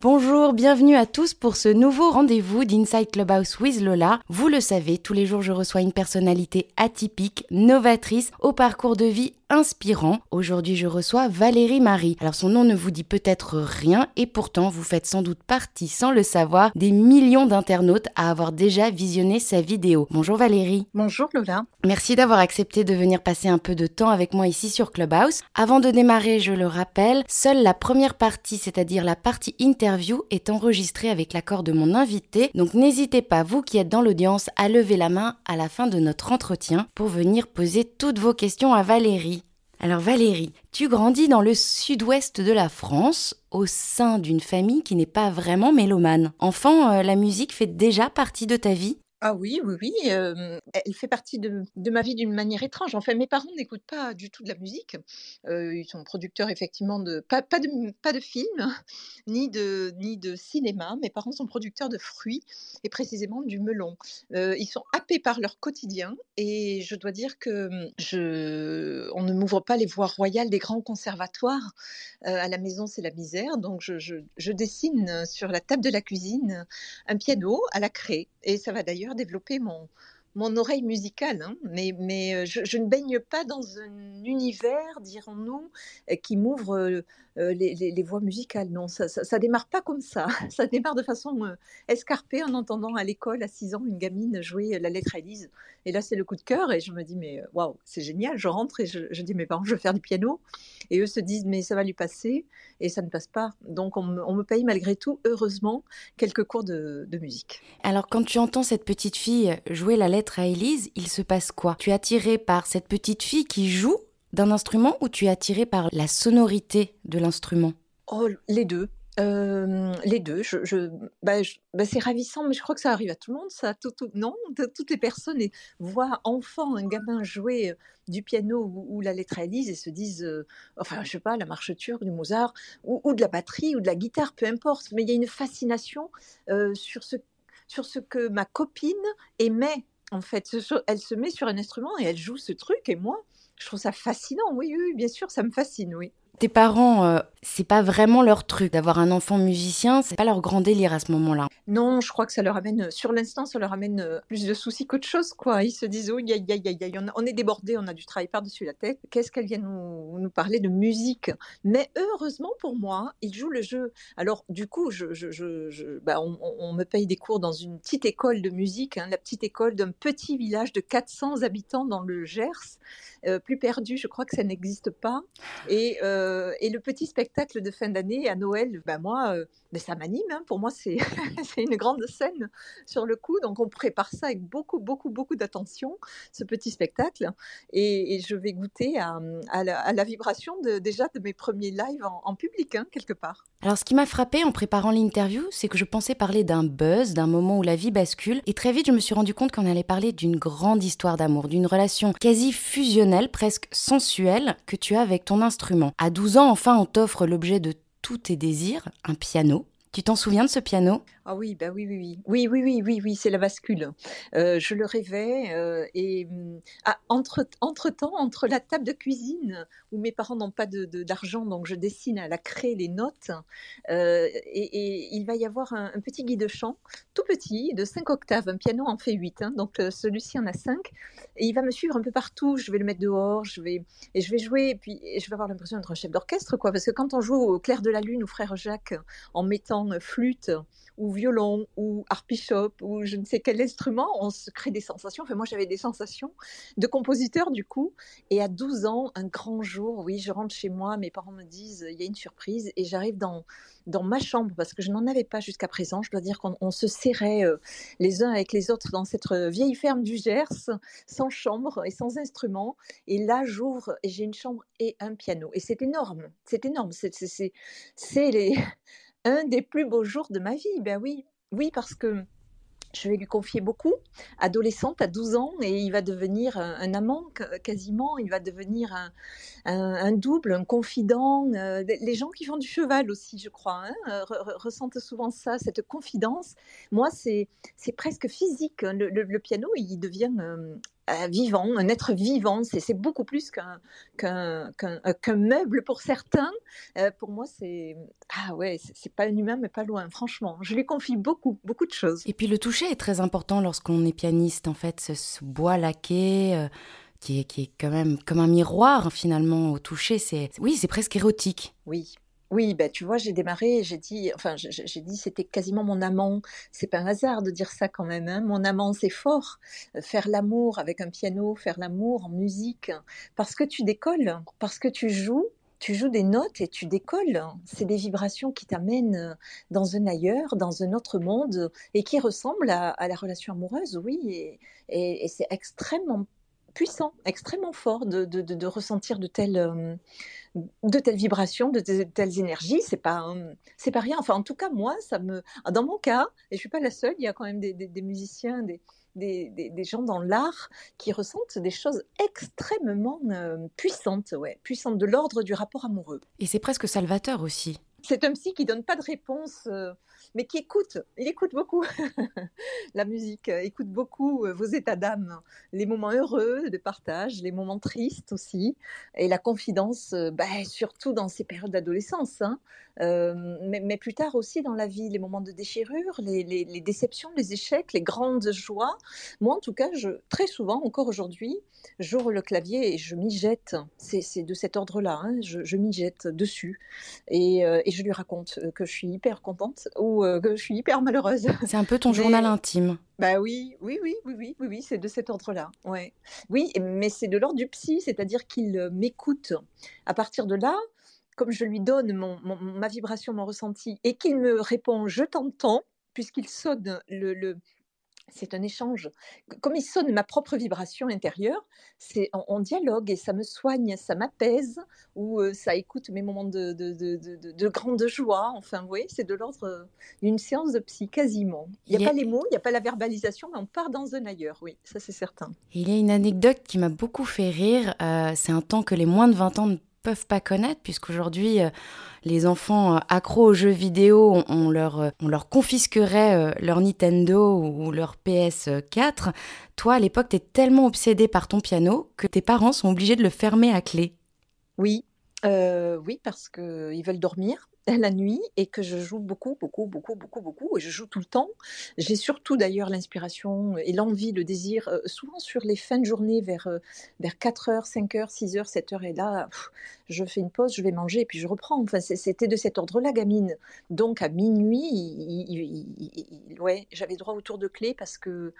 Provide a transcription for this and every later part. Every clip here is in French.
Bonjour, bienvenue à tous pour ce nouveau rendez-vous d'Inside Clubhouse with Lola. Vous le savez, tous les jours je reçois une personnalité atypique, novatrice, au parcours de vie inspirant. Aujourd'hui, je reçois Valérie Marie. Alors, son nom ne vous dit peut-être rien et pourtant, vous faites sans doute partie, sans le savoir, des millions d'internautes à avoir déjà visionné sa vidéo. Bonjour Valérie. Bonjour Lola. Merci d'avoir accepté de venir passer un peu de temps avec moi ici sur Clubhouse. Avant de démarrer, je le rappelle, seule la première partie, c'est-à-dire la partie interview, est enregistrée avec l'accord de mon invité. Donc, n'hésitez pas, vous qui êtes dans l'audience, à lever la main à la fin de notre entretien pour venir poser toutes vos questions à Valérie. Alors Valérie, tu grandis dans le sud-ouest de la France, au sein d'une famille qui n'est pas vraiment mélomane. Enfant, euh, la musique fait déjà partie de ta vie ah oui, oui, oui, elle fait partie de ma vie d'une manière étrange. En fait, mes parents n'écoutent pas du tout de la musique. ils sont producteurs effectivement de pas de pas de films, ni de ni de cinéma. Mes parents sont producteurs de fruits et précisément du melon. ils sont happés par leur quotidien et je dois dire que, je on ne m'ouvre pas les voies royales des grands conservatoires. à la maison, c'est la misère, donc je je je dessine, sur la table de la cuisine, un piano à la craie et ça va d'ailleurs développer mon, mon oreille musicale, hein. mais, mais je, ne baigne pas dans un univers, dirons-nous, euh, qui m'ouvre euh, les, voix musicales. Non, ça, ça, démarre pas comme ça. Ça démarre de façon escarpée en entendant à l'école à 6 ans une gamine jouer la lettre à Élise. Et là, c'est le coup de cœur et je me dis, mais waouh, c'est génial. Je rentre et je, dis, mes parents, je veux faire du piano. Et eux se disent, mais ça va lui passer. Et ça ne passe pas. Donc, on me, paye malgré tout, heureusement, quelques cours de, de musique. Alors, quand tu entends cette petite fille jouer la lettre à Élise, il se passe quoi? Tu es attiré par cette petite fille qui joue d'un instrument ou tu es attiré par la sonorité de l'instrument? Oh, les deux. Euh, les deux, bah, bah, c'est ravissant, mais je crois que ça arrive à tout le monde, ça. Non, toutes les personnes voient enfant un gamin jouer euh, du piano ou, la lettre à Élise et se disent, euh, enfin, je sais pas, la marche turque du Mozart ou, de la batterie ou de la guitare, peu importe. Mais il y a une fascination sur ce sur ce que ma copine aimait en fait, elle se met sur un instrument et elle joue ce truc. Et moi, je trouve ça fascinant. Oui, oui, bien sûr, ça me fascine, oui. Tes parents, euh, c'est pas vraiment leur truc d'avoir un enfant musicien, c'est pas leur grand délire à ce moment-là. Non, je crois que ça leur amène, sur l'instant, ça leur amène euh, plus de soucis qu'autre chose, quoi. Ils se disent, oh, on est débordé, on a du travail par-dessus la tête. Qu'est-ce qu'elle vient nous, parler de musique? Mais heureusement pour moi, ils jouent le jeu. Alors, du coup, je, je, je, bah, on, me paye des cours dans une petite école de musique, hein, la petite école d'un petit village de 400 habitants dans le Gers. Euh, plus perdu, je crois que ça n'existe pas. Et euh, et le petit spectacle de fin d'année à Noël, bah moi, euh, mais ça m'anime. Hein. Pour moi, c'est une grande scène sur le coup. Donc, on prépare ça avec beaucoup, beaucoup, beaucoup d'attention, ce petit spectacle. Et, je vais goûter à, la, vibration de, déjà de mes premiers lives en, public, hein, quelque part. Alors, ce qui m'a frappé en préparant l'interview, c'est que je pensais parler d'un buzz, d'un moment où la vie bascule. Et très vite, je me suis rendu compte qu'on allait parler d'une grande histoire d'amour, d'une relation quasi fusionnelle, presque sensuelle, que tu as avec ton instrument. À 12 ans, enfin, on t'offre l'objet de tous tes désirs, un piano. Tu t'en souviens de ce piano? Ah bah oui, oui, oui, oui, oui, oui, oui, oui, c'est la bascule. Euh, je le rêvais euh, et mmh, ah, entre, entre temps, entre la table de cuisine où mes parents n'ont pas d'argent, de, de, donc je dessine à la craie les notes, euh, et, il va y avoir un, petit guide de chant, tout petit, de 5 octaves. Un piano en fait 8, hein, donc celui-ci en a 5, et il va me suivre un peu partout. Je vais le mettre dehors, je vais et je vais jouer, et puis je vais avoir l'impression d'être un chef d'orchestre, quoi, parce que quand on joue au Clair de la Lune ou Frère Jacques en mettant flûte ou violon ou harpishop ou je ne sais quel instrument, on se crée des sensations. Enfin, moi, j'avais des sensations de compositeur du coup. Et à 12 ans, un grand jour, oui, je rentre chez moi, mes parents me disent, il y a une surprise, et j'arrive dans, dans ma chambre, parce que je n'en avais pas jusqu'à présent. Je dois dire qu'on se serrait euh, les uns avec les autres dans cette vieille ferme du Gers, sans chambre et sans instrument. Et là, j'ouvre et j'ai une chambre et un piano. Et c'est énorme, c'est énorme. C'est les un des plus beaux jours de ma vie. Ben oui, oui, parce que je vais lui confier beaucoup, adolescente à 12 ans, et il va devenir un, amant quasiment, il va devenir un, double, un confident. Euh, les gens qui font du cheval aussi, je crois, hein, ressentent souvent ça, cette confidence. Moi, c'est presque physique. Le, piano, il devient euh, vivant, un être vivant. C'est beaucoup plus qu'un qu'un meuble pour certains. pour moi, c'est ah ouais, c'est pas un humain, mais pas loin. Franchement, je lui confie beaucoup, beaucoup de choses. Et puis le toucher est très important lorsqu'on est pianiste. En fait, ce, bois laqué. Qui est, qui est, quand même comme un miroir finalement au toucher. C'est oui, c'est presque érotique. Oui, oui, bah, tu vois, j'ai démarré, j'ai dit, enfin, j'ai dit, c'était quasiment mon amant. C'est pas un hasard de dire ça quand même. Hein. Mon amant, c'est fort. Euh, faire l'amour avec un piano, faire l'amour en musique, parce que tu décolles, parce que tu joues, tu joues des notes et tu décolles. C'est des vibrations qui t'amènent dans un ailleurs, dans un autre monde, et qui ressemblent à, la relation amoureuse, oui. Et, c'est extrêmement puissant, extrêmement fort de, ressentir de telles, euh, de telles vibrations, de telles énergies, c'est pas c'est pas rien. Enfin, en tout cas, moi, ça me, dans mon cas, et je suis pas la seule, il y a quand même des, musiciens, des, des, gens dans l'art qui ressentent des choses extrêmement euh, puissantes, ouais, puissantes de l'ordre du rapport amoureux. Et c'est presque salvateur aussi. C'est un psy qui donne pas de réponse. Euh, mais qui écoute. Il écoute beaucoup la musique, euh, écoute beaucoup euh, vos états d'âme, les moments heureux de partage, les moments tristes aussi, et la confidence, euh, bah, surtout dans ces périodes d'adolescence, hein. Mais, plus tard aussi dans la vie, les moments de déchirure, les, déceptions, les échecs, les grandes joies. Moi, en tout cas, je, très souvent, encore aujourd'hui, j'ouvre le clavier et je m'y jette. C'est de cet ordre-là, hein. je, m'y jette dessus et, et, je lui raconte que je suis hyper contente ou euh, que je suis hyper malheureuse. C'est un peu ton journal intime. Bah oui, oui, oui, oui, oui, oui, c'est de cet ordre-là. Ouais. Oui, mais c'est de l'ordre du psy, c'est-à-dire qu'il euh, m'écoute. À partir de là, comme je lui donne mon, ma vibration, mon ressenti, et qu'il me répond je t'entends, puisqu'il sonne le, c'est un échange. Comme il sonne ma propre vibration intérieure, c'est en, dialogue et ça me soigne, ça m'apaise ou euh, ça écoute mes moments de, de, grande joie. Enfin, oui, c'est de l'ordre euh, d'une séance de psy quasiment. Il n'y a, pas les mots, il n'y a pas la verbalisation, mais on part dans un ailleurs, oui, ça c'est certain. Il y a une anecdote qui m'a beaucoup fait rire. Euh, c'est un temps que les moins de 20 ans ne pas connaître, puisqu'aujourd'hui, euh, les enfants euh, accros aux jeux vidéo, on, leur, euh, on leur confisquerait leur Nintendo ou leur PS4. Toi, à l'époque, tu es tellement obsédé par ton piano que tes parents sont obligés de le fermer à clé. Oui, oui, parce qu'ils veulent dormir la nuit et que je joue beaucoup, beaucoup, beaucoup, beaucoup, beaucoup, et je joue tout le temps. J'ai surtout d'ailleurs l'inspiration et l'envie, le désir, euh, souvent sur les fins de journée vers, euh, vers 4h, 5h, 6h, 7h, et là, je fais une pause, je vais manger, et puis je reprends. Enfin, c'était de cet ordre-là, gamine. Donc à minuit, ouais, j'avais droit au tour de clé parce que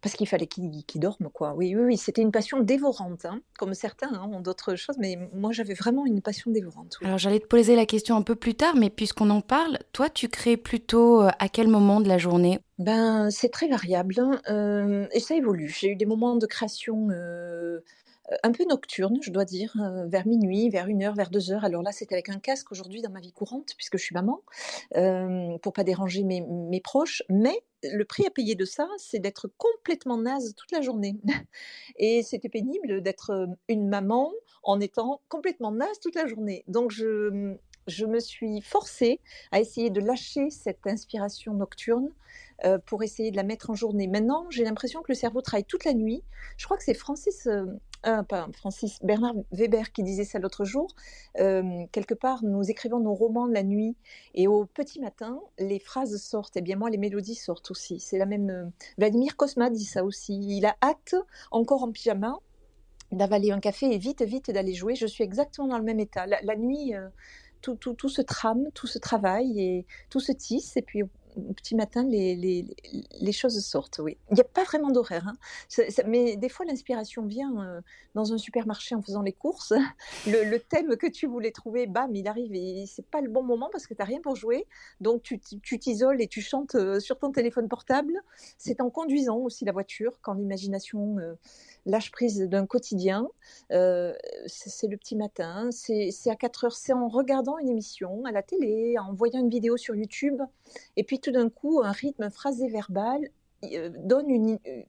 parce qu'il fallait qu'il dorme, quoi. Oui, oui, oui, c'était une passion dévorante, hein, comme certains hein, ont d'autres choses, mais moi j'avais vraiment une passion dévorante. Alors j'allais te poser la question un peu plus tard, mais puisqu'on en parle, toi tu crées plutôt euh, à quel moment de la journée? Ben c'est très variable hein, euh, et ça évolue. J'ai eu des moments de création. Euh, un peu nocturne, je dois dire, vers minuit, vers une heure, vers deux heures. Alors là, c'est avec un casque aujourd'hui dans ma vie courante, puisque je suis maman, euh, pour pas déranger mes, proches. Mais le prix à payer de ça, c'est d'être complètement naze toute la journée. Et c'était pénible d'être euh, une maman en étant complètement naze toute la journée. Donc je, je me suis forcée à essayer de lâcher cette inspiration nocturne euh, pour essayer de la mettre en journée. Maintenant, j'ai l'impression que le cerveau travaille toute la nuit. Je crois que c'est Francis, euh, euh, Francis Bernard Weber qui disait ça l'autre jour. quelque part, nous écrivons nos romans la nuit et au petit matin, les phrases sortent. Et eh bien moi, les mélodies sortent aussi. C'est la même. Vladimir Kosma dit ça aussi. Il a hâte, encore en pyjama, d'avaler un café et vite, vite d'aller jouer. Je suis exactement dans le même état. La, nuit, tout, tout, tout, se trame, tout se travaille et tout se tisse. Et puis petit matin, les, les, les, choses sortent, oui. Il n'y a pas vraiment d'horaire, hein. mais des fois l'inspiration vient euh, dans un supermarché en faisant les courses. Le, thème que tu voulais trouver, bam, il arrive et c'est pas le bon moment parce que tu n'as rien pour jouer. Donc tu t'isoles et tu chantes euh, sur ton téléphone portable. C'est en conduisant aussi la voiture, quand l'imagination euh, lâche prise d'un quotidien. c'est le petit matin, c'est à 4 heures, c'est en regardant une émission à la télé, en voyant une vidéo sur YouTube. Et puis tout d'un coup, un rythme phrasé verbal euh, donne une, euh,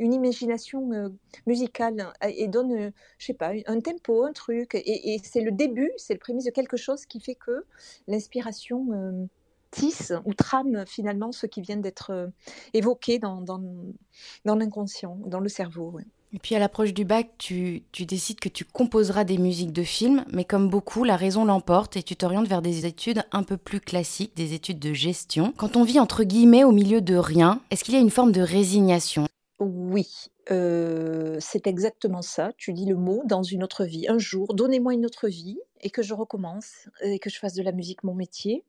une imagination euh, musicale et donne, je sais pas, un tempo, un truc. Et, c'est le début, c'est le prémisse de quelque chose qui fait que l'inspiration tisse ou trame finalement ce qui vient d'être évoqué dans, dans l'inconscient, dans le cerveau. Et puis à l'approche du bac, tu, décides que tu composeras des musiques de films, mais comme beaucoup, la raison l'emporte et tu t'orientes vers des études un peu plus classiques, des études de gestion. Quand on vit entre guillemets au milieu de rien, est-ce qu'il y a une forme de résignation? Oui, euh, c'est exactement ça. Tu dis le mot dans une autre vie. Un jour, donnez-moi une autre vie et que je recommence et que je fasse de la musique mon métier.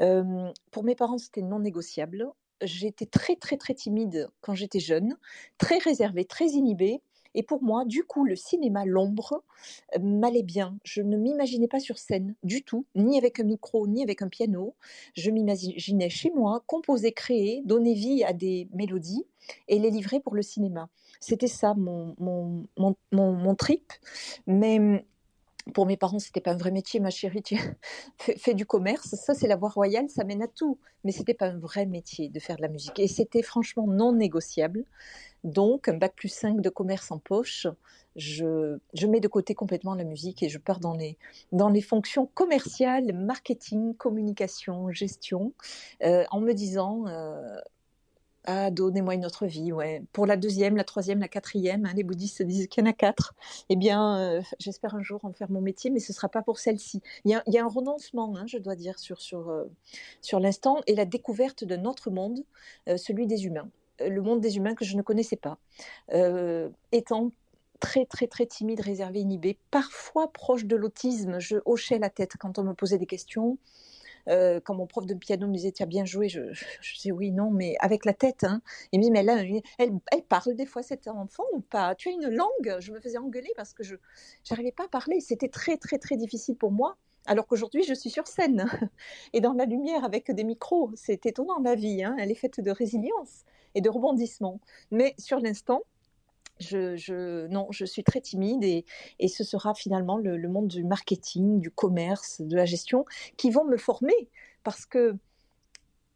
Euh, pour mes parents, c'était non négociable j'étais très très très timide quand j'étais jeune, très réservée, très inhibée. Et pour moi, du coup, le cinéma, l'ombre, euh, m'allait bien. Je ne m'imaginais pas sur scène du tout, ni avec un micro, ni avec un piano. Je m'imaginais chez moi, composer, créer, donner vie à des mélodies et les livrer pour le cinéma. C'était ça mon, mon, mon, mon, trip. Mais pour mes parents, c'était pas un vrai métier, ma chérie. Tu fais, du commerce, ça c'est la voie royale, ça mène à tout. Mais c'était pas un vrai métier de faire de la musique. Et c'était franchement non négociable. Donc, un bac plus 5 de commerce en poche, je, je, mets de côté complètement la musique et je pars dans les, dans les fonctions commerciales, marketing, communication, gestion, euh, en me disant, euh, ah, donnez-moi une autre vie, ouais. Pour la deuxième, la troisième, la quatrième, hein, les bouddhistes disent qu'il y en a quatre. Eh bien, euh, j'espère un jour en faire mon métier, mais ce ne sera pas pour celle-ci. Il, y a un renoncement, hein, je dois dire, sur, sur, euh, sur l'instant et la découverte d'un autre monde, euh, celui des humains. Le monde des humains que je ne connaissais pas. étant très très très timide, réservé, inhibé, parfois proche de l'autisme, je hochais la tête quand on me posait des questions. Euh, quand mon prof de piano me disait tu as bien joué, je, je, disais oui, non, mais avec la tête. Hein. Il me dit mais là, elle, parle des fois cet enfant ou pas? Tu as une langue Je me faisais engueuler parce que je n'arrivais pas à parler. C'était très très très difficile pour moi. Alors qu'aujourd'hui, je suis sur scène et dans la lumière avec des micros. C'est étonnant la vie. Hein. Elle est faite de résilience et de rebondissement. Mais sur l'instant, je, suis très timide et, ce sera finalement le, le, monde du marketing, du commerce, de la gestion qui vont me former parce que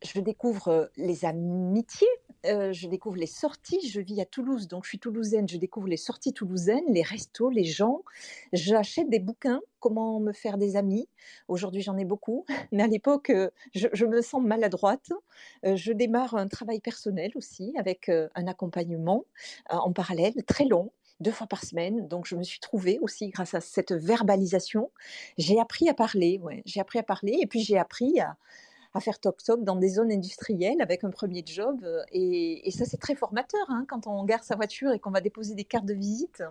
je découvre euh, les amitiés, euh, je découvre les sorties. Je vis à Toulouse, donc je suis toulousaine. Je découvre les sorties toulousaines, les restos, les gens. J'achète des bouquins, comment me faire des amis. Aujourd'hui, j'en ai beaucoup, mais à l'époque, euh, je, me sens maladroite. je démarre un travail personnel aussi, avec un accompagnement en parallèle, très long deux fois par semaine. Donc, je me suis trouvée aussi grâce à cette verbalisation. J'ai appris à parler. J'ai appris à parler et puis j'ai appris à, à faire toc-toc dans des zones industrielles avec un premier job. Euh, et, ça, c'est très formateur hein, quand on garde sa voiture et qu'on va déposer des cartes de visite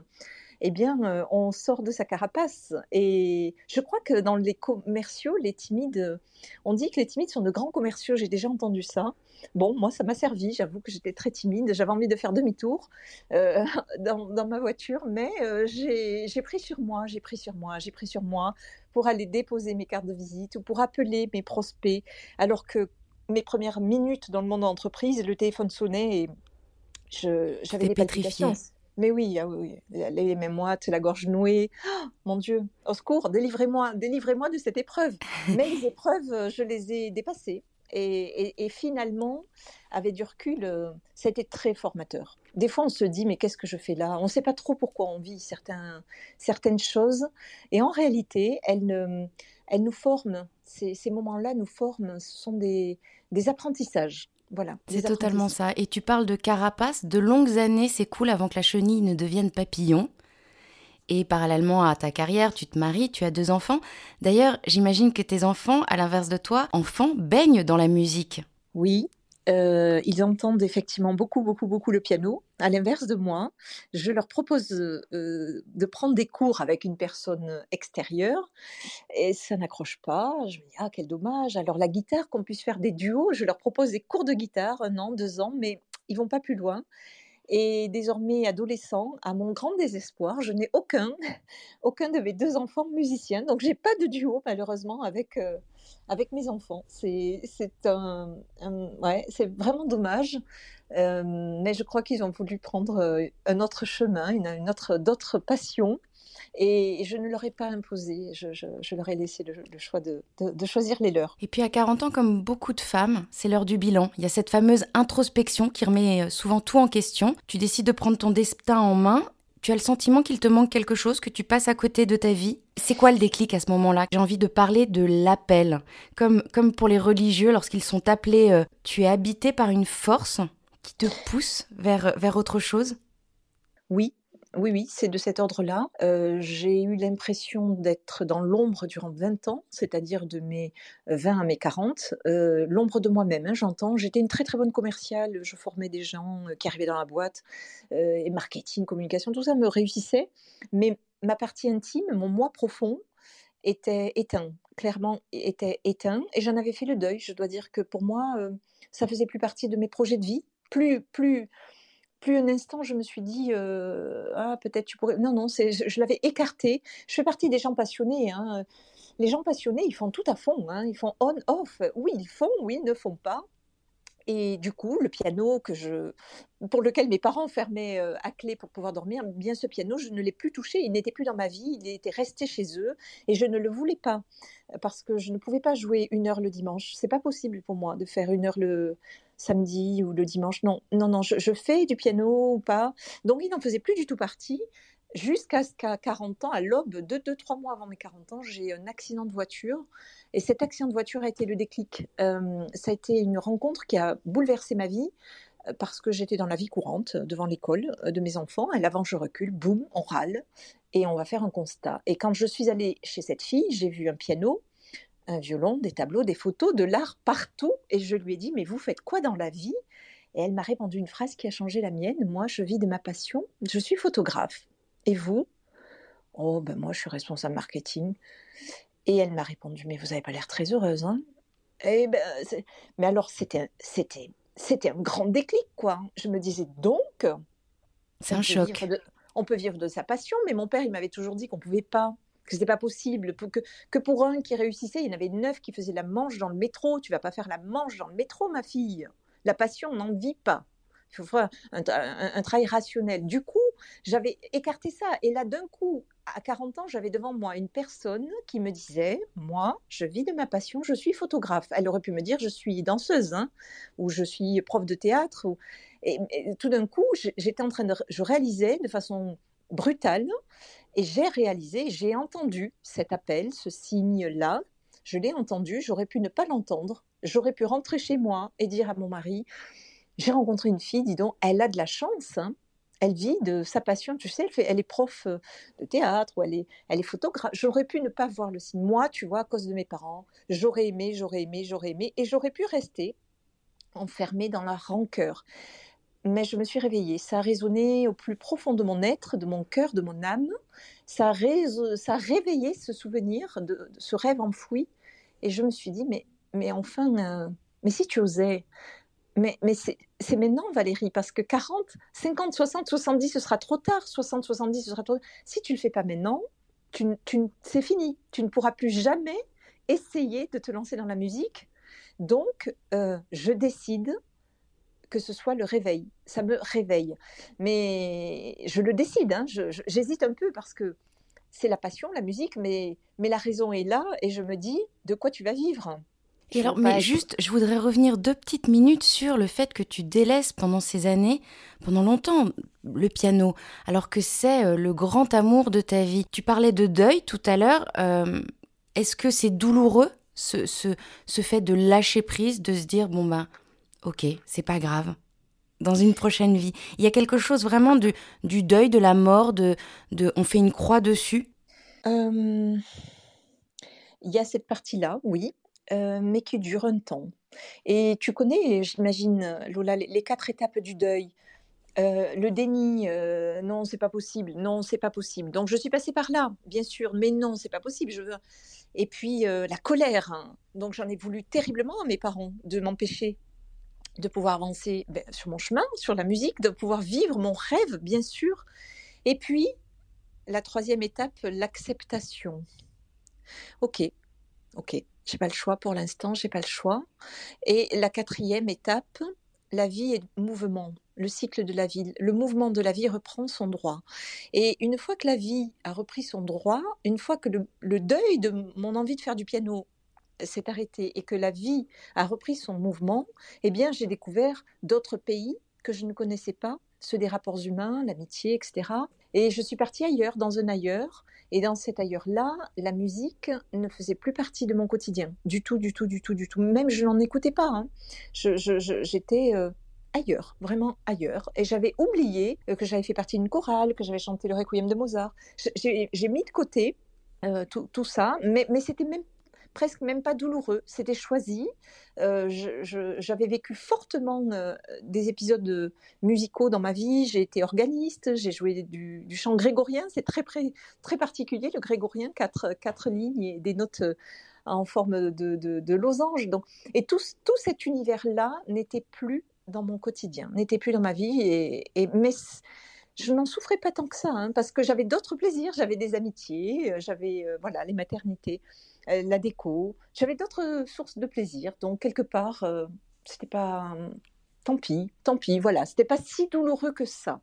eh bien, euh, on sort de sa carapace. Et je crois que dans les commerciaux, les timides, on dit que les timides sont de grands commerciaux. J'ai déjà entendu ça. Bon, moi, ça m'a servi. J'avoue que j'étais très timide. J'avais envie de faire demi-tour euh, dans, ma voiture, mais j'ai pris sur moi, j'ai pris sur moi, j'ai pris sur moi pour aller déposer mes cartes de visite ou pour appeler mes prospects. Alors que mes premières minutes dans le monde de l'entreprise, le téléphone sonnait et j'avais des palpitations. Mais oui, ah oui, les mêmes moites, la gorge nouée. Oh, mon Dieu, au secours, délivrez-moi, délivrez-moi de cette épreuve. Mais les épreuves, euh, je les ai dépassées. Et, finalement, avec du recul, euh, ça a été très formateur. Des fois, on se dit, mais qu'est-ce que je fais là? On ne sait pas trop pourquoi on vit certains, certaines choses. Et en réalité, elles, elles nous forment. Ces, ces moments-là nous forment. Ce sont des, des apprentissages. Voilà. C'est totalement ça. Et tu parles de carapace. De longues années s'écoulent avant que la chenille ne devienne papillon. Et parallèlement à ta carrière, tu te maries, tu as deux enfants. D'ailleurs, j'imagine que tes enfants, à l'inverse de toi, enfants, baignent dans la musique. Oui, euh, ils entendent effectivement beaucoup, beaucoup, beaucoup le piano. À l'inverse de moi, je leur propose euh, de prendre des cours avec une personne extérieure et ça n'accroche pas. Je me dis, ah, quel dommage. Alors, la guitare, qu'on puisse faire des duos, je leur propose des cours de guitare, un an, deux ans, mais ils vont pas plus loin. Et désormais adolescent, à mon grand désespoir, je n'ai aucun, aucun de mes deux enfants musiciens. Donc, j'ai pas de duo, malheureusement, avec. Euh, avec mes enfants. C'est un, ouais, vraiment dommage. Euh, mais je crois qu'ils ont voulu prendre euh, un autre chemin, une autre, d'autres passions. Et je ne leur ai pas imposé, je, je, leur ai laissé le, choix de, de, choisir les leurs. Et puis à 40 ans, comme beaucoup de femmes, c'est l'heure du bilan. Il y a cette fameuse introspection qui remet euh, souvent tout en question. Tu décides de prendre ton destin en main tu as le sentiment qu'il te manque quelque chose, que tu passes à côté de ta vie. C'est quoi le déclic à ce moment-là? J'ai envie de parler de l'appel. Comme, comme pour les religieux, lorsqu'ils sont appelés, euh, tu es habité par une force qui te pousse vers, vers autre chose Oui, oui, oui, c'est de cet ordre-là. Euh, j'ai eu l'impression d'être dans l'ombre durant 20 ans, c'est-à-dire de mes 20 à mes 40. Euh, l'ombre de moi-même, hein, j'entends. J'étais une très très bonne commerciale, je formais des gens euh, qui arrivaient dans la boîte, et marketing, communication, tout ça me réussissait. Mais ma partie intime, mon moi profond, était éteint, clairement était éteint, et j'en avais fait le deuil. Je dois dire que pour moi, ça faisait plus partie de mes projets de vie. Plus, plus, plus un instant, je me suis dit, euh, ah, peut-être tu pourrais. Non, non, je, je l'avais écarté. Je fais partie des gens passionnés. Hein. Les gens passionnés, ils font tout à fond. Hein. Ils font on-off. Oui, ils font, oui, ils ne font pas. Et du coup, le piano que je, pour lequel mes parents fermaient euh, à clé pour pouvoir dormir, bien ce piano, je ne l'ai plus touché. Il n'était plus dans ma vie. Il était resté chez eux et je ne le voulais pas parce que je ne pouvais pas jouer une heure le dimanche. C'est pas possible pour moi de faire une heure le samedi ou le dimanche. Non, non, non. Je, je fais du piano ou pas. Donc il n'en faisait plus du tout partie jusqu'à ce qu'à 40 ans, à l'aube, de 2-3 mois avant mes 40 ans, j'ai un accident de voiture. Et cet accident de voiture a été le déclic. Euh, ça a été une rencontre qui a bouleversé ma vie euh, parce que j'étais dans la vie courante devant l'école euh, de mes enfants. Elle avance, je recule, boum, on râle et on va faire un constat. Et quand je suis allée chez cette fille, j'ai vu un piano, un violon, des tableaux, des photos, de l'art partout. Et je lui ai dit, mais vous faites quoi dans la vie? Et elle m'a répondu une phrase qui a changé la mienne. Moi, je vis de ma passion. Je suis photographe. Et vous? Oh, ben moi, je suis responsable marketing. Et elle m'a répondu, mais vous n'avez pas l'air très heureuse, hein? Eh ben, mais alors, c'était, c'était, c'était un grand déclic, quoi. Je me disais, donc... C'est un choc. on peut vivre de sa passion, mais mon père, il m'avait toujours dit qu'on ne pouvait pas que c'était pas possible, que, que pour un qui réussissait, il y en avait neuf qui faisaient la manche dans le métro. Tu vas pas faire la manche dans le métro, ma fille. La passion, on n'en vit pas. Il faut un, travail rationnel. Du coup, j'avais écarté ça. Et là, d'un coup, à 40 ans, j'avais devant moi une personne qui me disait, moi, je vis de ma passion, je suis photographe. Elle aurait pu me dire, je suis danseuse, hein, ou je suis prof de théâtre. Et, tout d'un coup, j'étais en train de, je réalisais de façon brutale, et j'ai réalisé, j'ai entendu cet appel, ce signe-là. Je l'ai entendu, j'aurais pu ne pas l'entendre. J'aurais pu rentrer chez moi et dire à mon mari, j'ai rencontré une fille, dis donc, elle a de la chance. Hein. Elle vit de sa passion, tu sais, elle, est prof euh, de théâtre ou elle est, elle est photographe. J'aurais pu ne pas voir le signe. Moi, tu vois, à cause de mes parents, j'aurais aimé, j'aurais aimé, j'aurais aimé, et j'aurais pu rester enfermée dans la rancœur. Mais je me suis réveillée. Ça a résonné au plus profond de mon être, de mon cœur, de mon âme. Ça a, ça a réveillé ce souvenir, de, ce rêve enfoui. Et je me suis dit, mais, mais enfin, euh, mais si tu osais, mais, mais c'est maintenant, Valérie, parce que 40, 50, 60, 70, ce sera trop tard. 60, 70, ce sera trop tard. Si tu ne le fais pas maintenant, tu, c'est fini. Tu ne pourras plus jamais essayer de te lancer dans la musique. Donc, euh, je décide que ce soit le réveil. Ça me réveille. Mais je le décide. Hein. J'hésite un peu parce que c'est la passion, la musique, mais, mais la raison est là et je me dis de quoi tu vas vivre? Et alors, mais juste, je voudrais revenir deux petites minutes sur le fait que tu délaisses pendant ces années, pendant longtemps, le piano, alors que c'est euh, le grand amour de ta vie. Tu parlais de deuil tout à l'heure. Euh, est-ce que c'est douloureux, ce, ce, ce, fait de lâcher prise, de se dire, bon ben, ok, c'est pas grave, dans une prochaine vie? Il y a quelque chose vraiment du, du deuil, de la mort, de, de on fait une croix dessus? Euh, Il y a cette partie-là, oui. Euh, mais qui dure un temps. Et tu connais, j'imagine, Lola, les, quatre étapes du deuil. Euh, le déni, euh, non, c'est pas possible, non, c'est pas possible. Donc je suis passée par là, bien sûr, mais non, c'est pas possible. Et puis la colère, hein. donc j'en ai voulu terriblement à mes parents de m'empêcher de pouvoir avancer ben, sur mon chemin, sur la musique, de pouvoir vivre mon rêve, bien sûr. Et puis la troisième étape, l'acceptation. Ok, ok, j'ai pas le choix pour l'instant, j'ai pas le choix. Et la quatrième étape, la vie est mouvement, le cycle de la vie. Le mouvement de la vie reprend son droit. Et une fois que la vie a repris son droit, une fois que le, deuil de mon envie de faire du piano s'est arrêté et que la vie a repris son mouvement, eh bien, j'ai découvert d'autres pays que je ne connaissais pas, ceux des rapports humains, l'amitié, etc. Et je suis partie ailleurs, dans un ailleurs, et dans cet ailleurs-là, la musique ne faisait plus partie de mon quotidien, du tout, du tout, du tout, du tout. Même je n'en écoutais pas. Hein. J'étais euh, ailleurs, vraiment ailleurs. Et j'avais oublié que j'avais fait partie d'une chorale, que j'avais chanté le Requiem de Mozart. J'ai mis de côté tout, tout, ça, mais, mais c'était même presque même pas douloureux. C'était choisi. Euh, j'avais vécu fortement euh, des épisodes musicaux dans ma vie. J'ai été organiste, j'ai joué du, chant grégorien. C'est très, très particulier, le grégorien, quatre, quatre lignes et des notes euh, en forme de, losange. Donc, et tout, tout cet univers-là n'était plus dans mon quotidien, n'était plus dans ma vie. Et, et mais je n'en souffrais pas tant que ça, hein, parce que j'avais d'autres plaisirs. J'avais des amitiés, j'avais voilà les maternités. Euh, la déco. J'avais d'autres sources de plaisir. Donc, quelque part, euh, c'était pas. Tant pis, tant pis, voilà. C'était pas si douloureux que ça.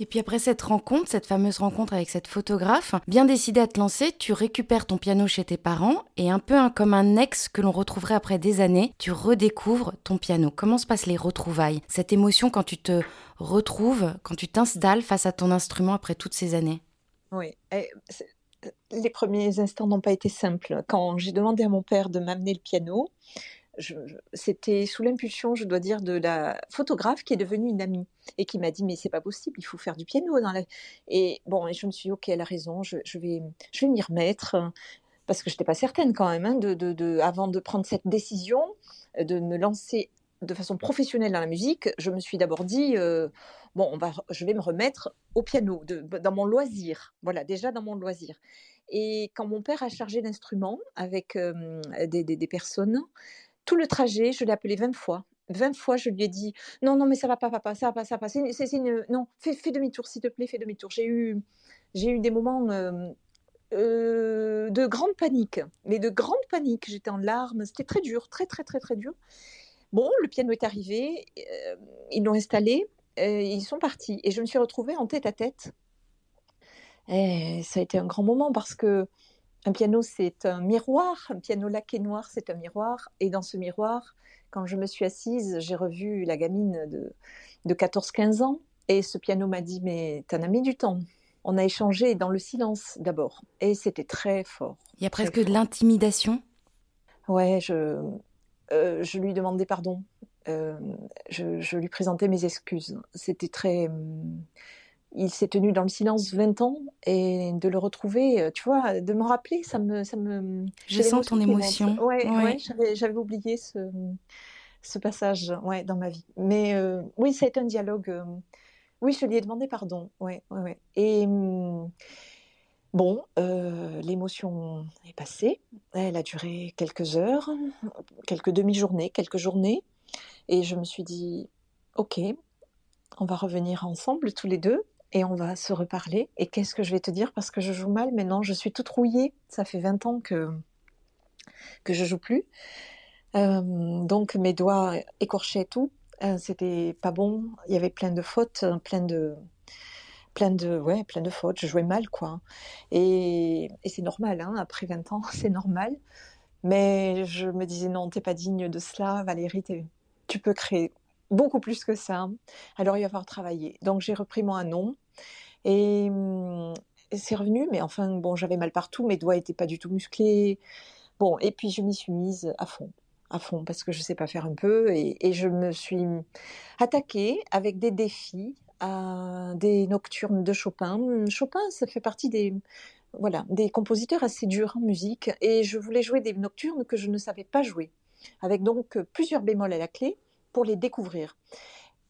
Et puis après cette rencontre, cette fameuse rencontre avec cette photographe, bien décidé à te lancer, tu récupères ton piano chez tes parents et un peu comme un ex que l'on retrouverait après des années, tu redécouvres ton piano. Comment se passent les retrouvailles? Cette émotion quand tu te retrouves, quand tu t'installes face à ton instrument après toutes ces années? Oui, les premiers instants n'ont pas été simples. Quand j'ai demandé à mon père de m'amener le piano, c'était sous l'impulsion, je dois dire, de la photographe qui est devenue une amie et qui m'a dit mais c'est pas possible, il faut faire du piano et bon et je me suis dit ok elle a raison, je, vais je vais m'y remettre parce que je n'étais pas certaine quand même hein, de, avant de prendre cette décision de me lancer de façon professionnelle dans la musique, je me suis d'abord dit euh, bon, je vais me remettre au piano, dans mon loisir. Voilà, déjà dans mon loisir. Et quand mon père a chargé l'instrument avec des, personnes, tout le trajet, je l'ai appelé 20 fois. 20 fois, je lui ai dit non, non, mais ça va pas, papa, ça va pas, ça va pas. Non, fais, demi-tour, s'il te plaît, fais demi-tour. J'ai eu, j'ai eu des moments euh, de grande panique, mais de grande panique. J'étais en larmes. C'était très dur, très, très, très, très dur. Bon, le piano est arrivé, euh, ils l'ont installé. Euh, ils sont partis. Et je me suis retrouvée en tête à tête. Et ça a été un grand moment parce que un piano, c'est un miroir. Un piano laqué noir, c'est un miroir. Et dans ce miroir, quand je me suis assise, j'ai revu la gamine de, de 14-15 ans. Et ce piano m'a dit, mais t'en as mis du temps. On a échangé dans le silence d'abord. Et c'était très fort. Il y a presque de l'intimidation? Ouais, je, euh, je lui demandais pardon. Euh, je, lui présentais mes excuses. C'était très. Hum, il s'est tenu dans le silence 20 ans et de le retrouver, euh, tu vois, de me rappeler, ça me. Ça me je sens ton émotion. Ouais, ouais. j'avais oublié ce, ce passage ouais, dans ma vie. Mais euh, oui, ça a été un dialogue. oui, je lui ai demandé pardon. Ouais, ouais, ouais. Et. Bon, l'émotion est passée. Elle a duré quelques heures, quelques demi-journées, quelques journées. Et je me suis dit, ok, on va revenir ensemble tous les deux et on va se reparler. Et qu'est-ce que je vais te dire? Parce que je joue mal maintenant, je suis toute rouillée. Ça fait 20 ans que, que je joue plus. Euh, donc mes doigts écorchaient tout. Euh, c'était pas bon. Il y avait plein de fautes, plein de, plein de, ouais, plein de fautes. Je jouais mal, quoi. Et, et c'est normal, hein, après 20 ans, c'est normal. Mais je me disais, non, t'es pas digne de cela, Valérie, tu peux créer beaucoup plus que ça. Alors il va falloir travailler. Donc j'ai repris mon nom et, hum, c'est revenu, mais enfin bon, j'avais mal partout, mes doigts étaient pas du tout musclés. Bon, et puis je m'y suis mise à fond, à fond, parce que je sais pas faire un peu, et, et je me suis attaquée avec des défis à des nocturnes de Chopin. Chopin, ça fait partie des voilà, des compositeurs assez durs en musique, et je voulais jouer des nocturnes que je ne savais pas jouer avec donc plusieurs bémols à la clé pour les découvrir.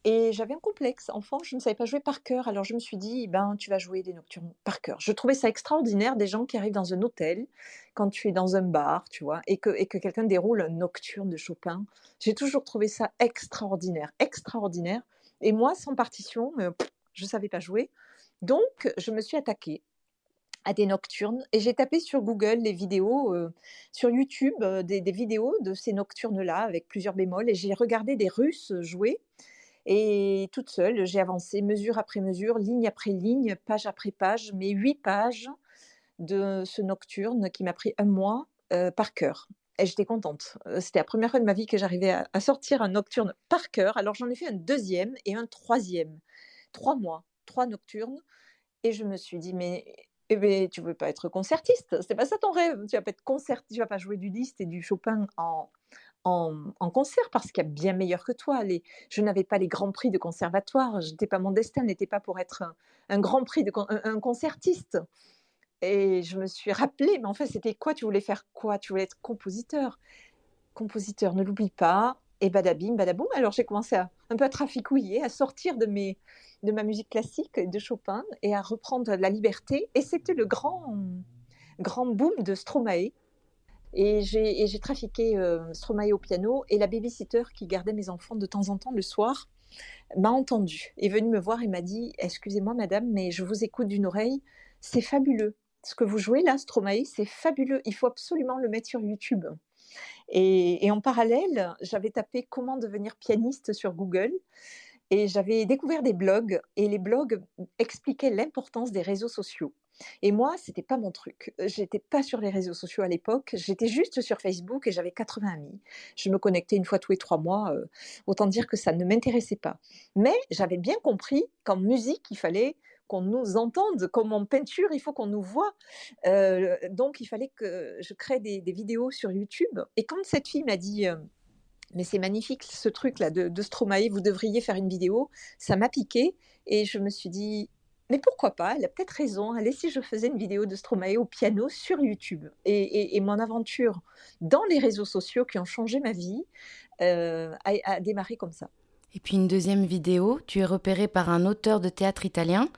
Et j'avais un complexe. Enfant, je ne savais pas jouer par cœur. Alors je me suis dit, ben, tu vas jouer des nocturnes par cœur. Je trouvais ça extraordinaire des gens qui arrivent dans un hôtel, quand tu es dans un bar, tu vois, et que, et que quelqu'un déroule un nocturne de Chopin. J'ai toujours trouvé ça extraordinaire, extraordinaire. Et moi, sans partition, je ne savais pas jouer. Donc, je me suis attaquée à des nocturnes. Et j'ai tapé sur Google les vidéos, euh, sur YouTube, euh, des, vidéos de ces nocturnes-là avec plusieurs bémols. Et j'ai regardé des Russes jouer. Et toute seule, j'ai avancé mesure après mesure, ligne après ligne, page après page, mes huit pages de ce nocturne qui m'a pris un mois euh, par cœur. Et j'étais contente. C'était la première fois de ma vie que j'arrivais à, sortir un nocturne par cœur. Alors j'en ai fait un deuxième et un troisième. Trois mois, trois nocturnes. Et je me suis dit, mais eh bien, tu veux pas être concertiste? C'est pas ça ton rêve. Tu vas pas être concertiste. Tu vas pas jouer du Liszt et du Chopin en, en, concert parce qu'il y a bien meilleur que toi. Je n'avais pas les grands prix de conservatoire. Pas mon destin n'était pas pour être un, grand prix de un, concertiste. Et je me suis rappelé, mais en fait, c'était quoi? Tu voulais faire quoi? Tu voulais être compositeur. Compositeur, ne l'oublie pas. Et badabim, badaboum. Alors j'ai commencé à, un peu à traficouiller, à sortir de, mes, de ma musique classique de Chopin et à reprendre la liberté. Et c'était le grand, grand boom de Stromae. Et j'ai trafiqué euh, Stromae au piano et la babysitter qui gardait mes enfants de temps en temps le soir m'a entendu, est venue me voir et m'a dit Excusez-moi, madame, mais je vous écoute d'une oreille, c'est fabuleux. Ce que vous jouez là, Stromae, c'est fabuleux. Il faut absolument le mettre sur YouTube. Et, en parallèle, j'avais tapé comment devenir pianiste sur Google et j'avais découvert des blogs et les blogs expliquaient l'importance des réseaux sociaux. Et moi, c'était pas mon truc. J'étais pas sur les réseaux sociaux à l'époque. J'étais juste sur Facebook et j'avais 80 amis. Je me connectais une fois tous les trois mois. Euh, autant dire que ça ne m'intéressait pas. Mais j'avais bien compris qu'en musique, il fallait qu'on nous entende, comme en peinture, il faut qu'on nous voit. Euh, donc, il fallait que je crée des, vidéos sur YouTube. Et quand cette fille m'a dit, euh, mais c'est magnifique ce truc-là de, Stromae, vous devriez faire une vidéo, ça m'a piqué. Et je me suis dit, mais pourquoi pas Elle a peut-être raison. Allez, si je faisais une vidéo de Stromae au piano sur YouTube et, mon aventure dans les réseaux sociaux qui ont changé ma vie euh, a démarré comme ça. Et puis une deuxième vidéo, tu es repéré par un auteur de théâtre italien